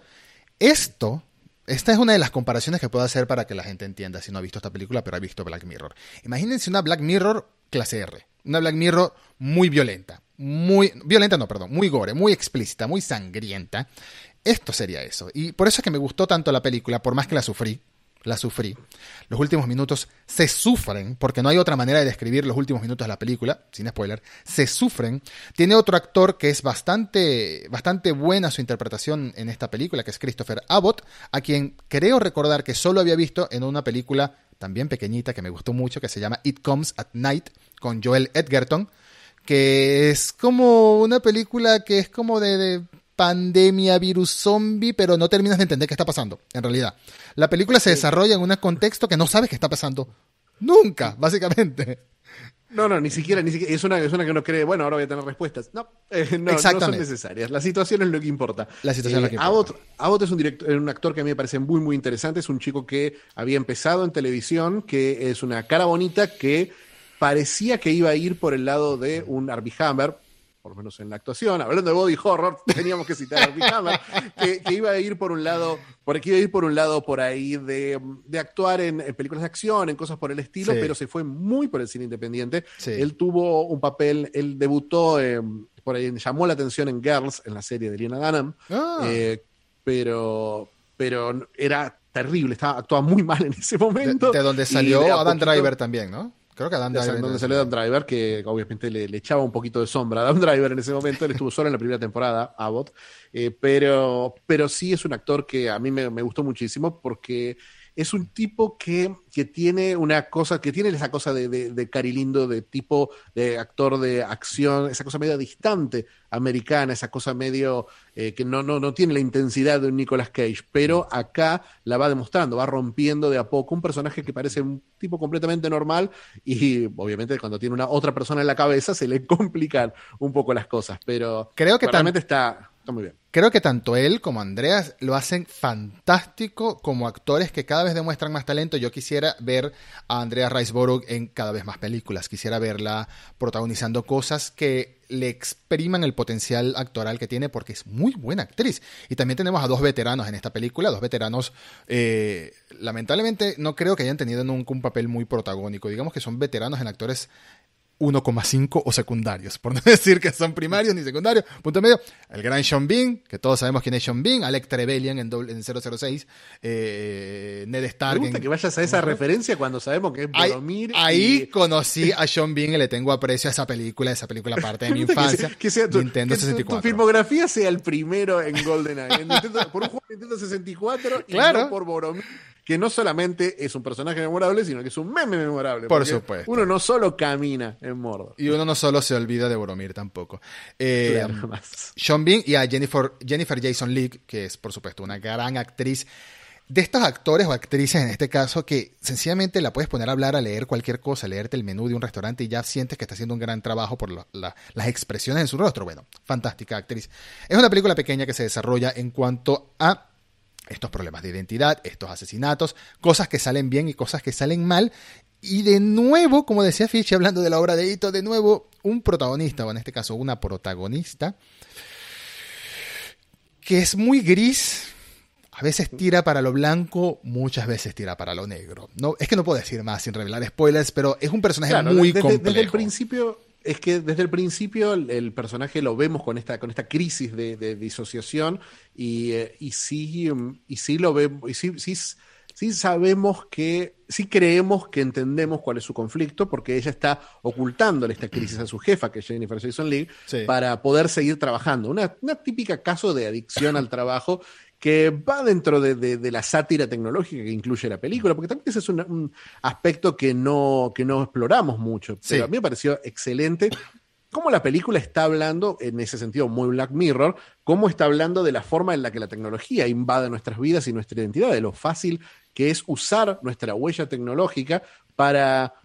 esto esta es una de las comparaciones que puedo hacer para que la gente entienda si no ha visto esta película, pero ha visto Black Mirror. Imagínense una Black Mirror clase R. Una Black Mirror muy violenta. Muy. Violenta, no, perdón. Muy gore, muy explícita, muy sangrienta. esto sería eso. Y por eso es que me gustó tanto la película, por más que la sufrí, la sufrí. Los últimos minutos se sufren, porque no hay otra manera de describir los últimos minutos de la película, sin spoiler, se sufren. Tiene otro actor que es bastante, bastante buena su interpretación en esta película, que es Christopher Abbott, a quien creo recordar que solo había visto en una película también pequeñita que me gustó mucho, que se llama It Comes at Night, con Joel Edgerton, que es como una película que es como de pandemia, virus zombie, pero no terminas de entender qué está pasando, en realidad. La película se desarrolla en un contexto que no sabes qué está pasando. Nunca, básicamente. No, no, ni siquiera, ni siquiera es, una, es una que uno cree, bueno, ahora voy a tener respuestas. No, eh, no, son necesarias. La situación es lo que importa. La situación es lo que eh, importa. Abbott, es un, director, un actor que a mí me parece muy, muy interesante. Es un chico que había empezado en televisión, que es una cara bonita que parecía que iba a ir por el lado de un Arby Hammer, por lo menos en la actuación, hablando de body horror, teníamos que citar a Hammer, que, que, iba a ir por un lado, por, iba a ir por un lado por ahí de, actuar en, películas de acción, en cosas por el estilo, pero se fue muy por el cine independiente. Él tuvo un papel, él debutó, por ahí llamó la atención en Girls, en la serie de Lena Dunham, ah. eh, pero, pero era terrible, estaba, actuaba muy mal en ese momento. De, donde salió Adam Driver también, ¿no? Creo que Adam Driver. Donde salió Adam Driver, que obviamente le, echaba un poquito de sombra a Adam Driver en ese momento. Él estuvo solo en la primera temporada, Abbott. Eh, pero, pero sí es un actor que a mí me, me gustó muchísimo porque es un tipo que, que, tiene una cosa, que tiene esa cosa de, de, de, Carilindo, de tipo de actor de acción, esa cosa medio distante americana, esa cosa medio eh, que no, no, no tiene la intensidad de un Nicolas Cage, pero acá la va demostrando, va rompiendo de a poco un personaje que parece un tipo completamente normal y obviamente cuando tiene una otra persona en la cabeza se le complican un poco las cosas, pero creo que realmente está muy bien. Creo que tanto él como Andreas lo hacen fantástico como actores que cada vez demuestran más talento. Yo quisiera ver a Andrea Riseborough en cada vez más películas. Quisiera verla protagonizando cosas que le expriman el potencial actoral que tiene porque es muy buena actriz. Y también tenemos a dos veteranos en esta película, dos veteranos, eh, lamentablemente no creo que hayan tenido nunca un papel muy protagónico. Digamos que son veteranos en actores 1,5 o secundarios, por no decir que son primarios ni secundarios. Punto medio, el gran Sean Bean, que todos sabemos quién es Sean Bean, Alec Trevelyan en, en 006, eh, Ned Stark. Me gusta que vayas a esa referencia cuando sabemos que es Boromir. Ahí, conocí a Sean Bean y le tengo aprecio a esa película, esa película parte de mi infancia. Que sea, tu, Nintendo 64. Tu, filmografía sea el primero en GoldenEye, por un juego de Nintendo 64 y no por Boromir que no solamente es un personaje memorable, sino que es un meme memorable. Por supuesto. Uno no solo camina en Mordor. Y uno no solo se olvida de Boromir tampoco. Eh, Sean Bean y a Jennifer, Jennifer Jason Leigh, que es por supuesto una gran actriz. De estos actores o actrices en este caso que sencillamente la puedes poner a hablar, a leer cualquier cosa, leerte el menú de un restaurante y ya sientes que está haciendo un gran trabajo por las expresiones en su rostro. Bueno, fantástica actriz. Es una película pequeña que se desarrolla en cuanto a estos problemas de identidad, estos asesinatos, cosas que salen bien y cosas que salen mal. Y de nuevo, como decía Fitch, hablando de la obra de Ito, de nuevo, un protagonista, o en este caso una protagonista, que es muy gris, a veces tira para lo blanco, muchas veces tira para lo negro. No, es que no puedo decir más sin revelar spoilers, pero es un personaje muy complejo. Desde el principio, es que desde el principio el, personaje lo vemos con esta, con esta crisis de, disociación y, eh, y, sí, y sí lo vemos, y sí, sí, sí sabemos que, sí creemos que entendemos cuál es su conflicto, porque ella está ocultándole esta crisis a su jefa, que es Jennifer Jason Leigh, para poder seguir trabajando. Una, una típica caso de adicción al trabajo que va dentro de, la sátira tecnológica que incluye la película, porque también ese es un, aspecto que no, que no exploramos mucho. Pero a mí me pareció excelente cómo la película está hablando, en ese sentido muy Black Mirror, cómo está hablando de la forma en la que la tecnología invade nuestras vidas y nuestra identidad, de lo fácil que es usar nuestra huella tecnológica para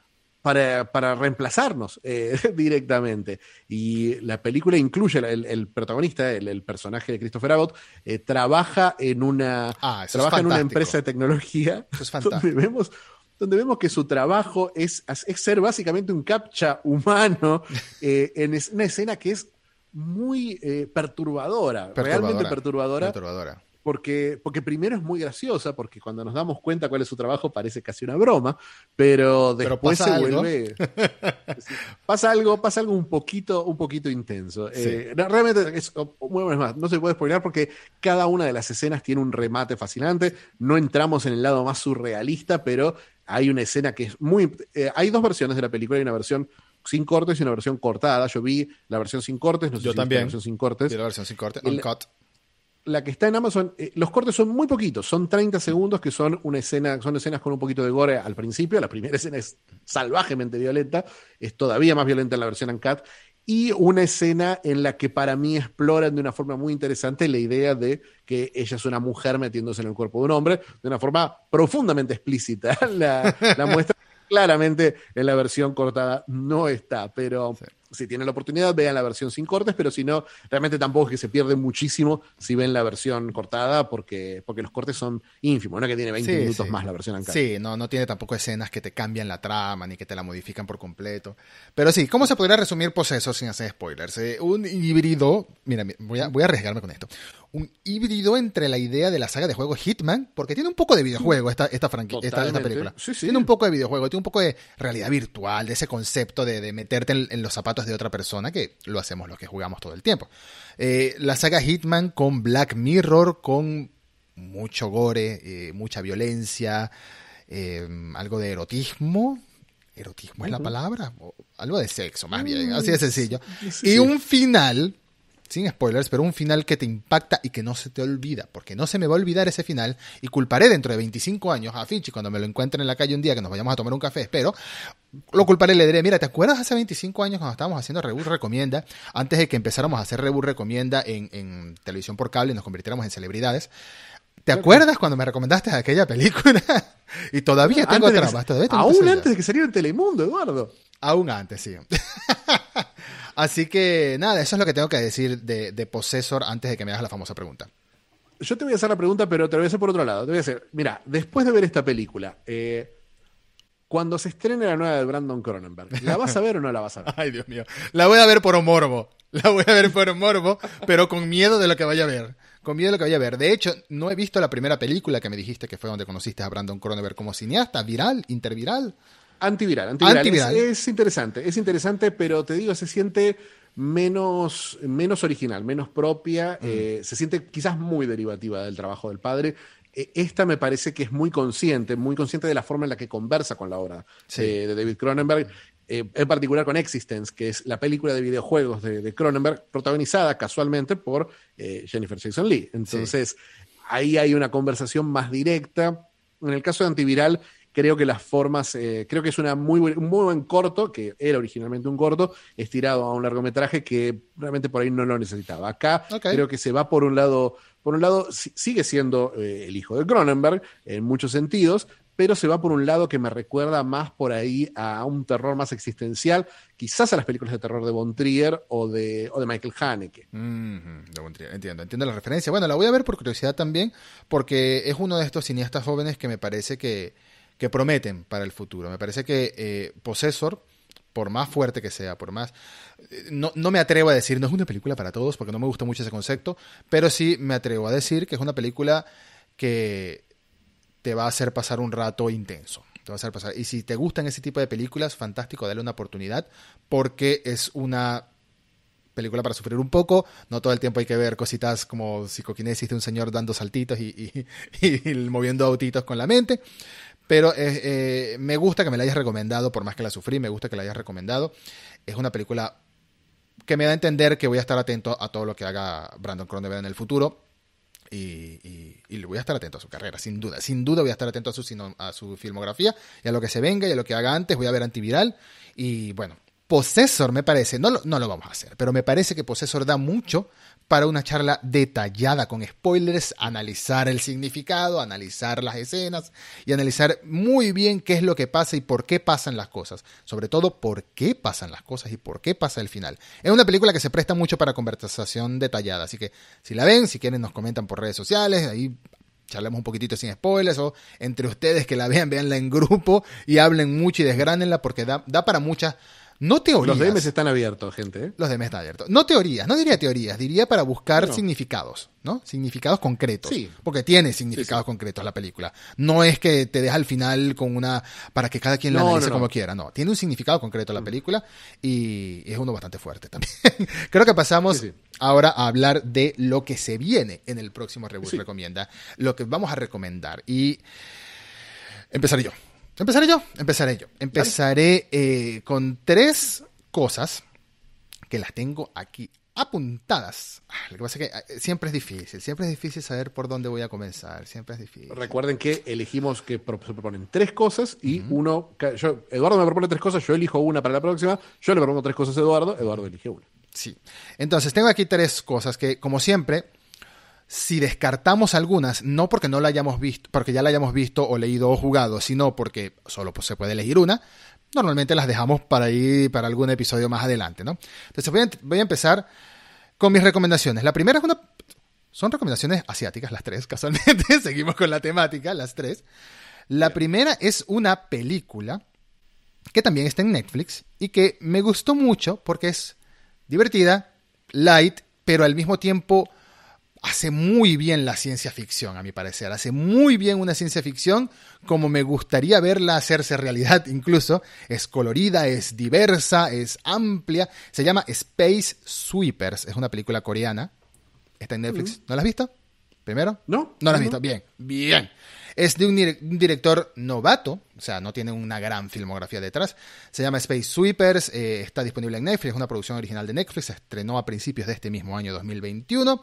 para, para reemplazarnos eh, directamente. Y la película incluye el, protagonista, el, personaje de Christopher Abbott, eh, trabaja en una ah, trabaja en una empresa de tecnología donde vemos donde vemos que su trabajo es, es ser básicamente un captcha humano eh, en una escena que es muy perturbadora, realmente perturbadora. perturbadora porque, porque primero es muy graciosa, porque cuando nos damos cuenta cuál es su trabajo parece casi una broma, pero después pasa se algo. vuelve. pasa algo, pasa algo un poquito, un poquito intenso. Sí. Eh, realmente es, bueno, es más, no se puede spoiler porque cada una de las escenas tiene un remate fascinante. No entramos en el lado más surrealista, pero hay una escena que es muy. eh, hay dos versiones de la película, hay una versión sin cortes y una versión cortada. Yo vi la versión sin cortes, no sé Yo si también. la versión sin cortes Y la versión sin corte, El- uncut. La que está en Amazon, eh, los cortes son muy poquitos, son 30 segundos que son una escena, son escenas con un poquito de gore al principio, la primera escena es salvajemente violenta, es todavía más violenta en la versión uncut, y una escena en la que para mí exploran de una forma muy interesante la idea de que ella es una mujer metiéndose en el cuerpo de un hombre, de una forma profundamente explícita. La, la muestra claramente en la versión cortada no está, pero Sí. Si tienen la oportunidad, vean la versión sin cortes, pero si no, realmente tampoco es que se pierde muchísimo si ven la versión cortada, porque, porque los cortes son ínfimos, no que tiene 20 Sí, minutos sí. más la versión uncut. Sí, no, no tiene tampoco escenas que te cambian la trama ni que te la modifican por completo. Pero sí, ¿cómo se podría resumir Poseso sin hacer spoilers? Eh, un híbrido, mira, mi- voy a, voy a arriesgarme con esto. Un híbrido entre la idea de la saga de juegos Hitman, porque tiene un poco de videojuego esta, esta, esta, esta película. Sí, sí. Tiene un poco de videojuego, tiene un poco de realidad virtual, de ese concepto de, de meterte en, en los zapatos de otra persona, que lo hacemos los que jugamos todo el tiempo. Eh, la saga Hitman con Black Mirror, con mucho gore, eh, mucha violencia, eh, algo de erotismo. ¿Erotismo es la palabra? O algo de sexo, más Mm, bien, así de sencillo. y un final, sin spoilers, pero un final que te impacta y que no se te olvida, porque no se me va a olvidar ese final y culparé dentro de 25 años a Finchi cuando me lo encuentre en la calle un día que nos vayamos a tomar un café, espero, lo culparé y le diré, mira, ¿te acuerdas hace 25 años cuando estábamos haciendo Rebu Recomienda, antes de que empezáramos a hacer Rebu Recomienda en, en televisión por cable y nos convirtiéramos en celebridades? ¿Te acuerdas cuando me recomendaste aquella película? y todavía tengo Antes todavía tengo aún antes de que saliera en Telemundo, Eduardo. Aún antes, sí. Así que nada, eso es lo que tengo que decir de, de Possessor antes de que me hagas la famosa pregunta. Yo te voy a hacer la pregunta, pero te la voy a hacer por otro lado. Te voy a hacer, mira, después de ver esta película, eh, cuando se estrene la nueva de Brandon Cronenberg, ¿la vas a ver o no la vas a ver? Ay, Dios mío. La voy a ver por morbo. La voy a ver por morbo, pero con miedo de lo que vaya a ver. Con miedo de lo que vaya a ver. De hecho, no he visto la primera película que me dijiste que fue donde conociste a Brandon Cronenberg como cineasta, viral, interviral. Antiviral, antiviral. Antiviral. Es, es interesante, es interesante, pero te digo, se siente menos, menos original, menos propia, Mm. eh, se siente quizás muy derivativa del trabajo del padre. Eh, Esta me parece que es muy consciente, muy consciente de la forma en la que conversa con la obra Sí. eh, de David Cronenberg, eh, en particular con Existence, que es la película de videojuegos de, de Cronenberg, protagonizada casualmente por eh, Jennifer Jason Lee. Entonces, ahí hay una conversación más directa. En el caso de Antiviral, creo que las formas, eh, creo que es una muy, buen- un muy buen corto, que era originalmente un corto, estirado a un largometraje que realmente por ahí no lo necesitaba. Acá creo que se va por un lado, por un lado si- sigue siendo eh, el hijo de Cronenberg en muchos sentidos, pero se va por un lado que me recuerda más por ahí a un terror más existencial, quizás a las películas de terror de Von Trier o de, o de Michael Haneke. De tri- entiendo, entiendo la referencia. Bueno, la voy a ver por curiosidad también, porque es uno de estos cineastas jóvenes que me parece que, que prometen para el futuro. Me parece que eh, Possessor, por más fuerte que sea, por más... eh, No, no me atrevo a decir, no es una película para todos, porque no me gusta mucho ese concepto, pero sí me atrevo a decir que es una película que te va a hacer pasar un rato intenso. Te va a hacer pasar. Y si te gustan ese tipo de películas, fantástico, dale una oportunidad, porque es una película para sufrir un poco. No todo el tiempo hay que ver cositas como psicoquinesis de un señor dando saltitos y, y- y moviendo autitos con la mente. Pero eh, eh, me gusta que me la hayas recomendado, por más que la sufrí, me gusta que la hayas recomendado. Es una película que me da a entender que voy a estar atento a todo lo que haga Brandon Cronenberg en el futuro. Y, y- voy a estar atento a su carrera, sin duda. Sin duda voy a estar atento a su, a su filmografía y a lo que se venga y a lo que haga antes. Voy a ver Antiviral. Y bueno, Possessor me parece, no lo, no lo vamos a hacer, pero me parece que Possessor da mucho para una charla detallada con spoilers, analizar el significado, analizar las escenas y analizar muy bien qué es lo que pasa y por qué pasan las cosas. Sobre todo, por qué pasan las cosas y por qué pasa el final. Es una película que se presta mucho para conversación detallada, así que si la ven, si quieren nos comentan por redes sociales, ahí charlemos un poquitito sin spoilers o entre ustedes que la vean, veanla en grupo y hablen mucho y desgránenla porque da, da para muchas No teorías. Los DMs están abiertos, gente. ¿eh? Los DMs están abiertos. No teorías, no diría teorías, diría para buscar significados, ¿no? Significados concretos. Sí. Porque tiene significados concretos la película. No es que te deja al final con una. para que cada quien la No, analice no, como quiera, no. Tiene un significado concreto la película y es uno bastante fuerte también. Creo que pasamos ahora a hablar de lo que se viene en el próximo Reboot. Recomienda. Lo que vamos a recomendar. Y. Empezaré yo. Empezaré yo. Empezaré yo. Empezaré eh, con tres cosas que las tengo aquí apuntadas. Ah, Lo que pasa es que eh, siempre es difícil. Siempre es difícil saber por dónde voy a comenzar. Siempre es difícil. Recuerden que elegimos que pro- se proponen tres cosas y uno. ca- Yo, Eduardo me propone tres cosas, yo elijo una para la próxima. Yo le propongo tres cosas a Eduardo, Eduardo elige una. Sí. Entonces, tengo aquí tres cosas que, como siempre, si descartamos algunas, no porque no la hayamos visto, porque ya la hayamos visto o leído o jugado, sino porque solo pues, se puede elegir una, normalmente las dejamos para ir para algún episodio más adelante, ¿no? Entonces voy a, voy a empezar con mis recomendaciones. La primera es una... Son recomendaciones asiáticas, las tres, casualmente. Seguimos con la temática, las tres. La primera es una película que también está en Netflix y que me gustó mucho porque es divertida, light, pero al mismo tiempo hace muy bien la ciencia ficción, a mi parecer. Hace muy bien una ciencia ficción como me gustaría verla hacerse realidad incluso. Es colorida, es diversa, es amplia. Se llama Space Sweepers. Es una película coreana. Está en Netflix. ¿No la has visto? ¿Primero? ¿No? No la has No, visto. Bien, bien. Es de un, dire- un director novato, o sea, no tiene una gran filmografía detrás. Se llama Space Sweepers, eh, está disponible en Netflix, es una producción original de Netflix, se estrenó a principios de este mismo año 2021.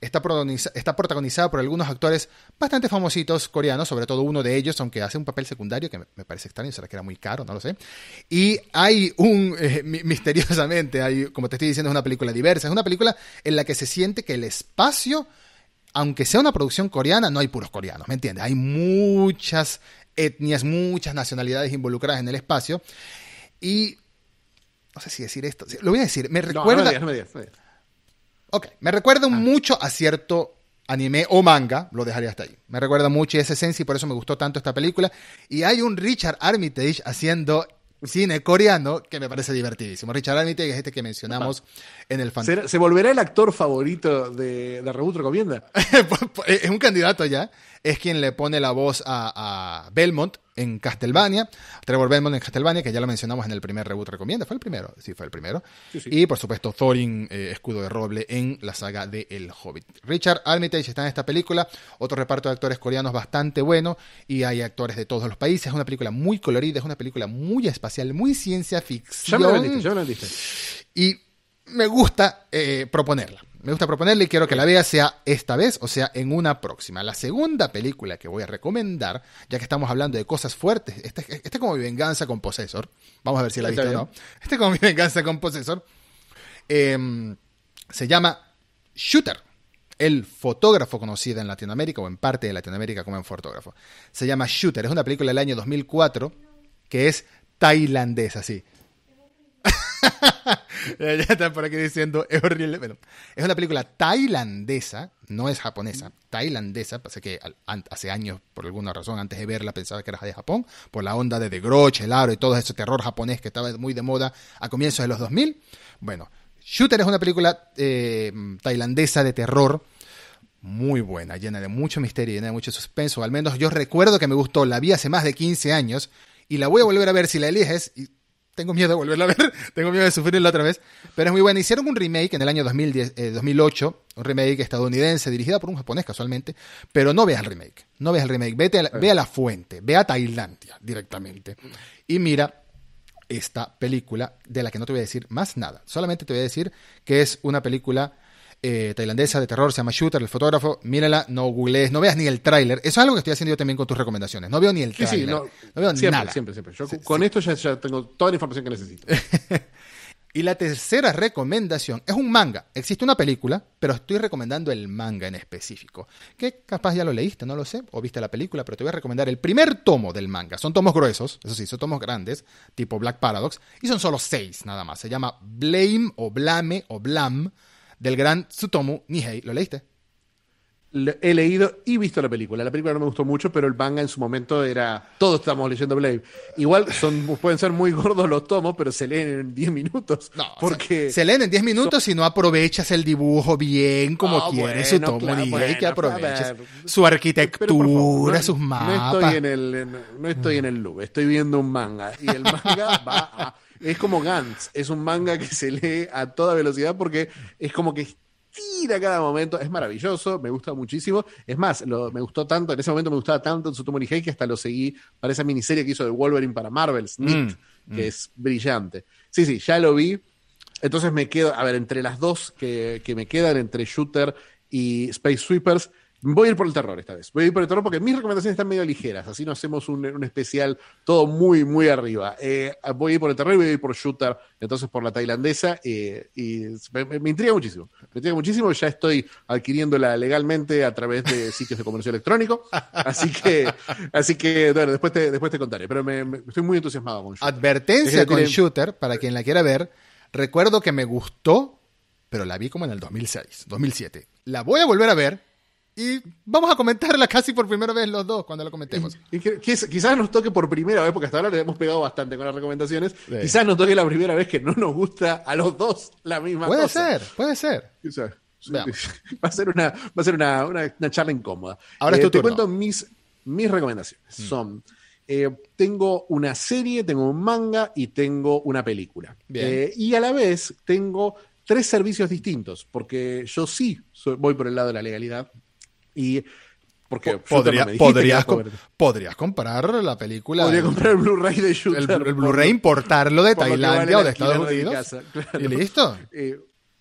Está, protagoniza- está protagonizada por algunos actores bastante famositos coreanos, sobre todo uno de ellos, aunque hace un papel secundario que me, parece extraño, será que era muy caro, no lo sé. Y hay un, eh, mi- misteriosamente, hay, como te estoy diciendo, es una película diversa, es una película en la que se siente que el espacio aunque sea una producción coreana, no hay puros coreanos, ¿me entiendes? Hay muchas etnias, muchas nacionalidades involucradas en el espacio. Y no sé si decir esto, lo voy a decir, me No, no recuerda, me digas, no me digas, no me digas. ok, me recuerda mucho a cierto anime o manga, lo dejaría hasta ahí. Me recuerda mucho esa esencia y por eso me gustó tanto esta película. Y hay un Richard Armitage haciendo cine coreano que me parece divertidísimo. Richard Armitage es este que mencionamos en el fan ¿Será- ¿Se volverá el actor favorito de, de Reboot Recomienda? es un candidato ya. Es quien le pone la voz a, a Belmont en Castlevania. Trevor Belmont en Castlevania, que ya lo mencionamos en el primer reboot recomienda. ¿Fue el primero? Sí, fue el primero. Sí, sí. Y por supuesto, Thorin, eh, escudo de roble, en la saga de El Hobbit. Richard Armitage está en esta película. Otro reparto de actores coreanos bastante bueno. Y hay actores de todos los países. Es una película muy colorida, es una película muy espacial, muy ciencia Ya ficción me lo vendiste, ya me lo vendiste. y me gusta eh, proponerla. Me gusta proponerla y quiero que la vea sea esta vez o sea en una próxima. La segunda película que voy a recomendar, ya que estamos hablando de cosas fuertes, este es como mi venganza con Possessor. Vamos a ver si la Está viste o no. Este es como mi venganza con Possessor. Eh, se llama Shooter. El fotógrafo conocido en Latinoamérica o en parte de Latinoamérica como en fotógrafo. Se llama Shooter. Es una película del año 2004 que es tailandesa, sí. ya están por aquí diciendo, es horrible. Bueno, es una película tailandesa, no es japonesa, tailandesa. Pasa que hace años, por alguna razón, antes de verla pensaba que era de Japón, por la onda de The Grudge, el aro y todo ese terror japonés que estaba muy de moda a comienzos de los 2000. Bueno, Shooter es una película eh, tailandesa de terror muy buena, llena de mucho misterio, llena de mucho suspenso. Al menos yo recuerdo que me gustó, la vi hace más de 15 años y la voy a volver a ver si la eliges. Y tengo miedo de volverla a ver, tengo miedo de sufrirla otra vez. Pero es muy buena. Hicieron un remake en el año 2010, eh, 2008, un remake estadounidense dirigida por un japonés casualmente. Pero no veas el remake, no veas el remake, vete a la, ve a la fuente, ve a Tailandia directamente. Y mira esta película de la que no te voy a decir más nada. Solamente te voy a decir que es una película eh, tailandesa de terror, se llama Shooter, el fotógrafo. Mírala, no googlees, no veas ni el tráiler. Eso es algo que estoy haciendo yo también con tus recomendaciones. No veo ni el tráiler. sí, no, no, veo siempre, nada. siempre, siempre. Yo con esto ya, ya tengo toda la información que necesito. Y la tercera recomendación es un manga. Existe una película, pero estoy recomendando el manga en específico. Que capaz ya lo leíste, no lo sé, o viste la película, pero te voy a recomendar el primer tomo del manga. Son tomos gruesos, eso sí, son tomos grandes, tipo Black Paradox, y son solo seis nada más. Se llama Blame o Blame o Blam del gran Tsutomu Nihei. ¿Lo leíste? he leído y visto la película. La película no me gustó mucho, pero el manga en su momento era. Todos estamos leyendo Blade. Igual son, pueden ser muy gordos los tomos, pero se leen en 10 minutos. No, porque. se leen en 10 minutos si no aprovechas el dibujo bien como ah, quieres su tomo. Claro, que aproveches su arquitectura, sus mapas. No estoy en el, no estoy en el loop, estoy viendo un manga. Y el manga va a. Es como Gantz, es un manga que se lee a toda velocidad porque es como que tira cada momento. Es maravilloso, me gusta muchísimo. Es más, me gustó tanto, en ese momento me gustaba tanto en Tsutomu Hei que hasta lo seguí para esa miniserie que hizo de Wolverine para Marvel, Snit, mm, que mm. es brillante. Sí, sí, ya lo vi. Entonces me quedo, a ver, entre las dos que, que me quedan, entre Shooter y Space Sweepers, Voy a ir por el terror esta vez. Voy a ir por el terror porque mis recomendaciones están medio ligeras. Así no hacemos un, especial todo muy, muy arriba. Eh, voy a ir por el terror y voy a ir por Shooter, entonces por la tailandesa. Eh, y me, intriga muchísimo. Me intriga muchísimo. Ya estoy adquiriéndola legalmente a través de sitios de comercio electrónico. Así que, así que bueno, después te, después te contaré. Pero me, estoy muy entusiasmado con Shooter. Advertencia con Shooter, para quien la quiera ver. Recuerdo que me gustó, pero la vi como en el 2006, 2007. La voy a volver a ver y vamos a comentarla casi por primera vez los dos cuando la comentemos. quizás nos toque por primera vez, porque hasta ahora le hemos pegado bastante con las recomendaciones. Quizás nos toque la primera vez que no nos gusta a los dos la misma puede cosa. Puede ser, puede ser. Va a ser una, va a ser una, una, charla incómoda. Ahora eh, te cuento mis, mis recomendaciones. Mm. Son. Eh, tengo una serie, tengo un manga y tengo una película. Eh, y a la vez tengo tres servicios distintos, porque yo sí voy por el lado de la legalidad, y porque podrías, podrías comprar la película. Podría comprar el Blu-ray de Shooter. El, Blu-ray, importarlo de Tailandia o de Estados Unidos. ¿Y listo? Eh,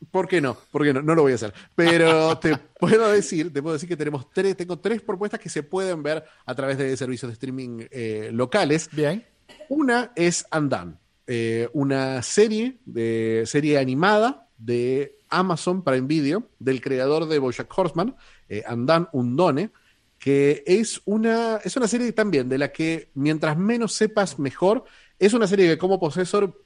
¿Por qué no? Porque no, no lo voy a hacer. Pero te puedo decir, te puedo decir que tenemos tres, tengo tres propuestas que se pueden ver a través de servicios de streaming eh, locales. Bien. Una es Andan, eh, una serie de serie animada de Amazon Prime Video del creador de BoJack Horseman eh, Andan Undone, que es una, es una serie también de la que mientras menos sepas mejor, es una serie que como posesor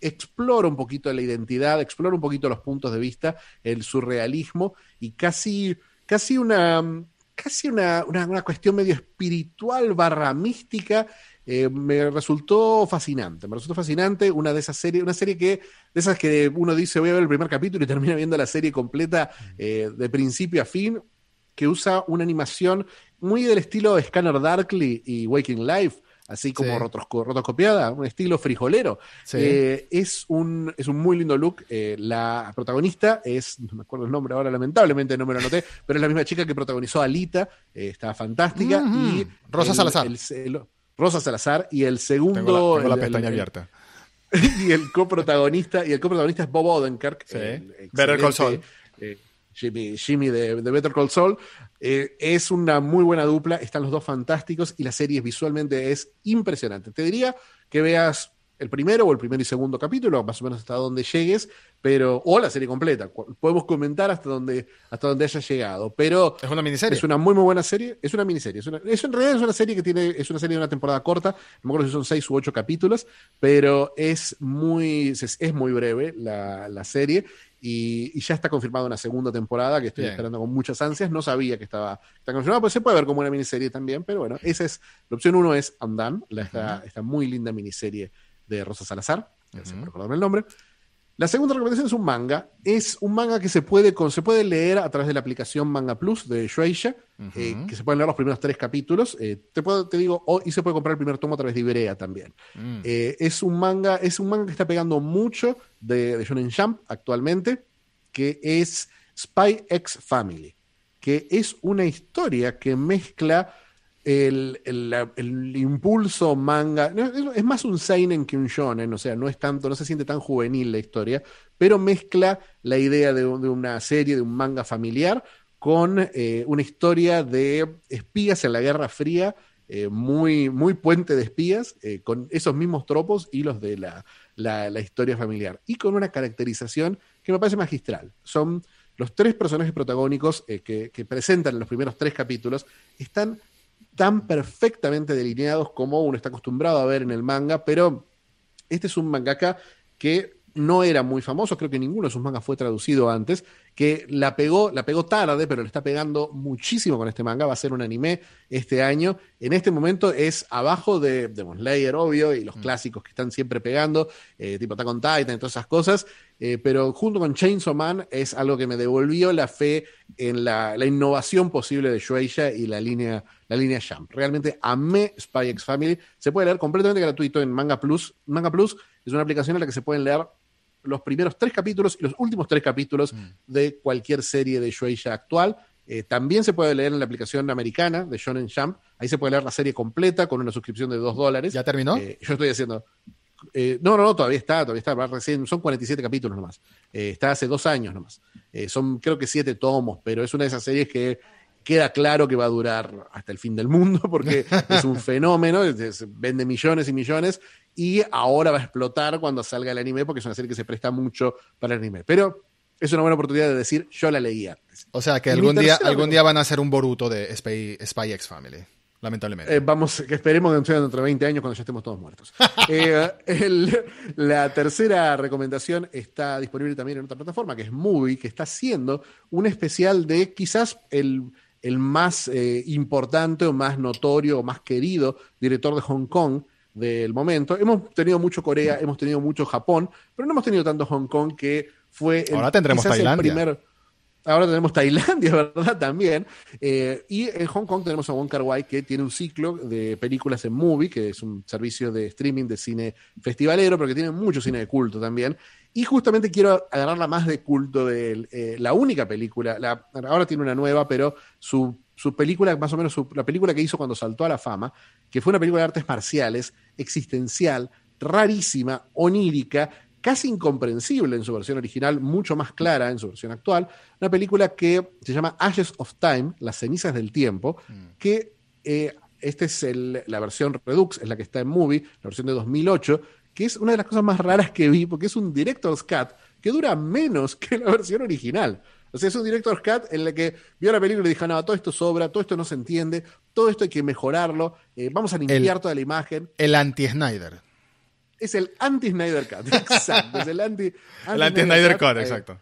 explora un poquito la identidad, explora un poquito los puntos de vista, el surrealismo y casi, casi una, casi una, una, cuestión medio espiritual barra mística. Eh, me resultó fascinante, me resultó fascinante una de esas series, una serie que, de esas que uno dice voy a ver el primer capítulo y termina viendo la serie completa eh, de principio a fin, que usa una animación muy del estilo Scanner Darkly y Waking Life, así como rotoscopiada, un estilo frijolero. Eh, es, un, es un muy lindo look. Eh, la protagonista es, no me acuerdo el nombre ahora, lamentablemente no me lo anoté, pero es la misma chica que protagonizó a Alita, eh, está fantástica. y Rosa Salazar. Rosa Salazar y el segundo. Tengo la, pestaña abierta. y el coprotagonista, y el coprotagonista es Bob Odenkirk. Sí. Better Call Saul. Jimmy, de, Better Call Saul. Eh, es una muy buena dupla, están los dos fantásticos y la serie visualmente es impresionante. Te diría que veas el primero o el primer y segundo capítulo, más o menos hasta donde llegues, pero o la serie completa. Podemos comentar hasta donde hasta donde haya llegado, pero es una miniserie. Es una muy muy buena serie, es una miniserie, es, una, en realidad es una serie que tiene es una serie de una temporada corta, no me acuerdo si son seis u ocho capítulos, pero es muy es, muy breve la, la serie y, ya está confirmada una segunda temporada que estoy esperando con muchas ansias. No sabía que estaba está confirmada, pues se puede ver como una miniserie también, pero bueno, esa es la opción uno es Andan, la, esta, muy linda miniserie de Rosa Salazar, uh el nombre. La segunda recomendación es un manga. Es un manga que se puede, se puede leer a través de la aplicación Manga Plus de Shueisha, eh, que se pueden leer los primeros tres capítulos. Eh, te, puedo, te digo, y se puede comprar el primer tomo a través de Iberia también. Mm. Eh, es, un manga, es un manga que está pegando mucho de, de Shonen Jump actualmente, que es Spy X Family, que es una historia que mezcla el, impulso manga. Es más un seinen que un shonen, o sea, no es tanto, no se siente tan juvenil la historia, pero mezcla la idea de, una serie, de un manga familiar, con eh, una historia de espías en la Guerra Fría, eh, muy, muy puente de espías, eh, con esos mismos tropos y los de la, la, historia familiar, y con una caracterización que me parece magistral. Son los tres personajes protagónicos que, que presentan en los primeros tres capítulos, están tan perfectamente delineados como uno está acostumbrado a ver en el manga, pero este es un mangaka que no eran muy famosos, creo que ninguno de sus mangas fue traducido antes, que la pegó, la pegó tarde, pero le está pegando muchísimo con este manga, va a ser un anime este año. En este momento es abajo de Demon Slayer, obvio, y los Mm. clásicos que están siempre pegando, eh, tipo Attack on Titan y todas esas cosas, eh, pero junto con Chainsaw Man es algo que me devolvió la fe en la, la innovación posible de Shueisha y la línea, la línea Jump. Realmente amé Spy X Family, se puede leer completamente gratuito en Manga Plus. Manga Plus es una aplicación en la que se pueden leer los primeros tres capítulos y los últimos tres capítulos de cualquier serie de Shueisha actual. Eh, también se puede leer en la aplicación americana de Shonen Jump. Ahí se puede leer la serie completa con una suscripción de dos dólares. ¿Ya terminó? Eh, yo estoy haciendo. eh, no, no, no, todavía está, todavía está. Recién, son 47 capítulos nomás. Está hace dos años nomás. Son creo que siete tomos, pero es una de esas series que queda claro que va a durar hasta el fin del mundo porque es un fenómeno, es- vende millones y millones y ahora va a explotar cuando salga el anime porque es una serie que se presta mucho para el anime. Pero es una buena oportunidad de decir, yo la leí antes. O sea que algún día, algún día van a hacer un Boruto de Spy, Spy X Family. Lamentablemente. Eh, vamos, que esperemos que sea dentro de 20 años cuando ya estemos todos muertos. Eh, el- la tercera recomendación está disponible también en otra plataforma, que es Movie, que está haciendo un especial de quizás el, el más eh, importante o más notorio o más querido director de Hong Kong del momento. Hemos tenido mucho Corea, hemos tenido mucho Japón, pero no hemos tenido tanto Hong Kong que fue el, Ahora tendremos el Tailandia. primer Ahora tenemos Tailandia, ¿verdad? También. Eh, y en Hong Kong tenemos a Wong Kar Wai, que tiene un ciclo de películas en Movie, que es un servicio de streaming de cine festivalero, pero que tiene mucho cine de culto también. Y justamente quiero agarrarla más de culto de él. Eh, la única película, la- ahora tiene una nueva, pero su, su película, más o menos su- la película que hizo cuando saltó a la fama, que fue una película de artes marciales, existencial, rarísima, onírica, casi incomprensible en su versión original, mucho más clara en su versión actual. Una película que se llama Ashes of Time, Las cenizas del tiempo, que eh, esta es el- la versión Redux, es la que está en Movie, la versión de 2008, que es una de las cosas más raras que vi, porque es un director's cut que dura menos que la versión original. O sea, es un director's cut en el que vio la película y dijo, no, todo esto sobra, todo esto no se entiende, todo esto hay que mejorarlo, eh, vamos a limpiar toda la imagen. El anti-Snyder. Es el anti-Snyder Cut, exacto. Es el anti, El anti-Snyder Cut, eh, exacto.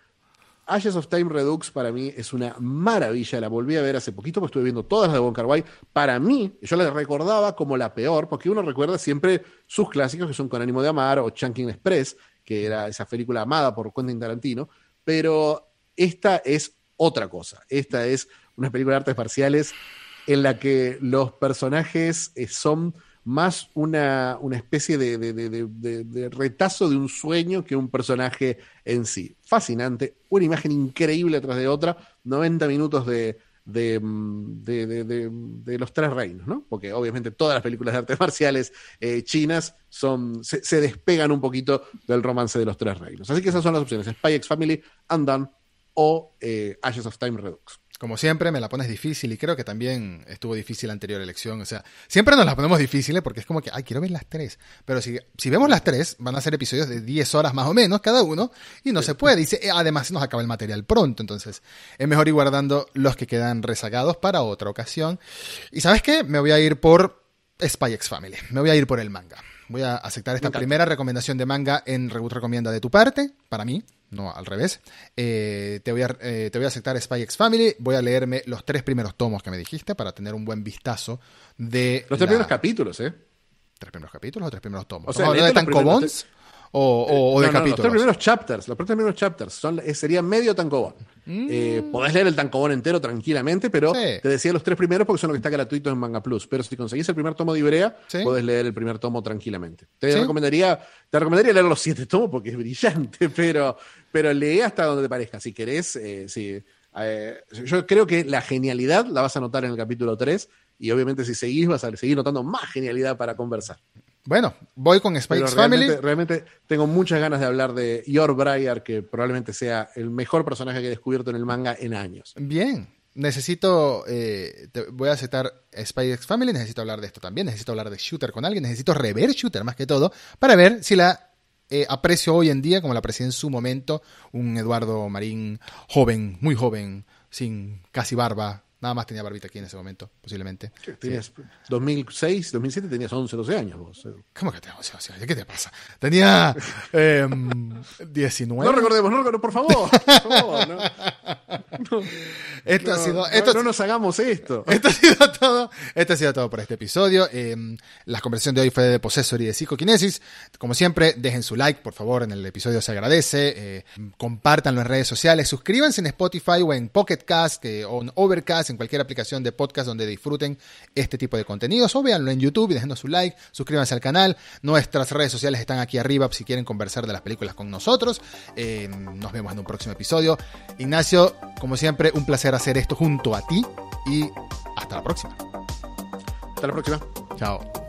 Ashes of Time Redux para mí es una maravilla. La volví a ver hace poquito porque estuve viendo todas las de Wong Kar Wai. Para mí, yo la recordaba como la peor, porque uno recuerda siempre sus clásicos que son Con ánimo de amar o Chunking Express, que era esa película amada por Quentin Tarantino. Pero esta es otra cosa. Esta es una película de artes marciales en la que los personajes eh, son más una, una especie de, de- de- retazo de un sueño que un personaje en sí. Fascinante, una imagen increíble atrás de otra, 90 minutos de, mm, de- de- de- de los tres reinos, ¿no? Porque obviamente todas las películas de artes marciales eh, chinas son, se, se despegan un poquito del romance de los tres reinos. Así que esas son las opciones, Spy X Family, Undone o eh, Ashes of Time Redux. Como siempre, me la pones difícil y creo que también estuvo difícil la anterior elección. O sea, siempre nos las ponemos difíciles porque es como que, ay, quiero ver las tres. Pero si, si vemos las tres, van a ser episodios de 10 horas más o menos cada uno y no se puede. Dice, eh, además nos acaba el material pronto. Entonces, es mejor ir guardando los que quedan rezagados para otra ocasión. Y ¿sabes qué? Me voy a ir por Spy X Family. Me voy a ir por el manga. Voy a aceptar esta primera recomendación de manga en Reboot Recomienda de tu parte, para mí, no al revés. Eh, te, voy a, eh, te voy a aceptar Spy X Family. Voy a leerme los tres primeros tomos que me dijiste para tener un buen vistazo de. Los tres la- primeros capítulos, ¿eh? ¿Tres primeros capítulos o tres primeros tomos? O sea, ¿Estamos hablando de tankobons o, o- o de No, capítulos? los tres primeros chapters, los tres primeros chapters son, eh, sería medio tankobon. Eh, podés leer el tankobon entero tranquilamente, pero Mm. Sí. te decía los tres primeros porque son los que está gratuitos en Manga Plus. Pero si conseguís el primer tomo de Ibrea, Sí. podés leer el primer tomo tranquilamente. Te Sí. recomendaría, te recomendaría leer los siete tomos porque es brillante, pero, pero lee hasta donde te parezca. Si querés, eh, si, eh, yo creo que la genialidad la vas a notar en el capítulo 3 y obviamente si seguís vas a seguir notando más genialidad para conversar. Bueno, voy con X Family. realmente, tengo muchas ganas de hablar de Yor Breyer, que probablemente sea el mejor personaje que he descubierto en el manga en años. Bien. Necesito, eh, te- voy a aceptar X Family, necesito hablar de esto también, necesito hablar de Shooter con alguien, necesito rever Shooter más que todo, para ver si la eh, aprecio hoy en día como la aprecié en su momento, un Eduardo Marín joven, muy joven, sin casi barba, Nada más tenía barbita aquí en ese momento, posiblemente. Tenías 2006, 2007 tenías 11, 12 años vos. eh. ¿Cómo que tenía 11, 12 años? ¿Qué te pasa? Tenía em, 19. No recordemos, no recordemos, por favor. Por favor, no, Esto ha sido, esto, no nos hagamos esto. Esto ha sido todo. Esto ha sido todo por este episodio. Eh, la conversación de hoy fue de Possessor y de Psicoquinesis. Como siempre, dejen su like, por favor, en el episodio se agradece. Eh, compártanlo en redes sociales. Suscríbanse en Spotify o en Pocket Cast eh, o en Overcast, en cualquier aplicación de podcast donde disfruten este tipo de contenidos. O véanlo en YouTube y déjenos su like. Suscríbanse al canal. Nuestras redes sociales están aquí arriba si quieren conversar de las películas con nosotros. Eh, nos vemos en un próximo episodio. Ignacio, como siempre, un placer hacer esto junto a ti y hasta la próxima. Hasta la próxima. Chao.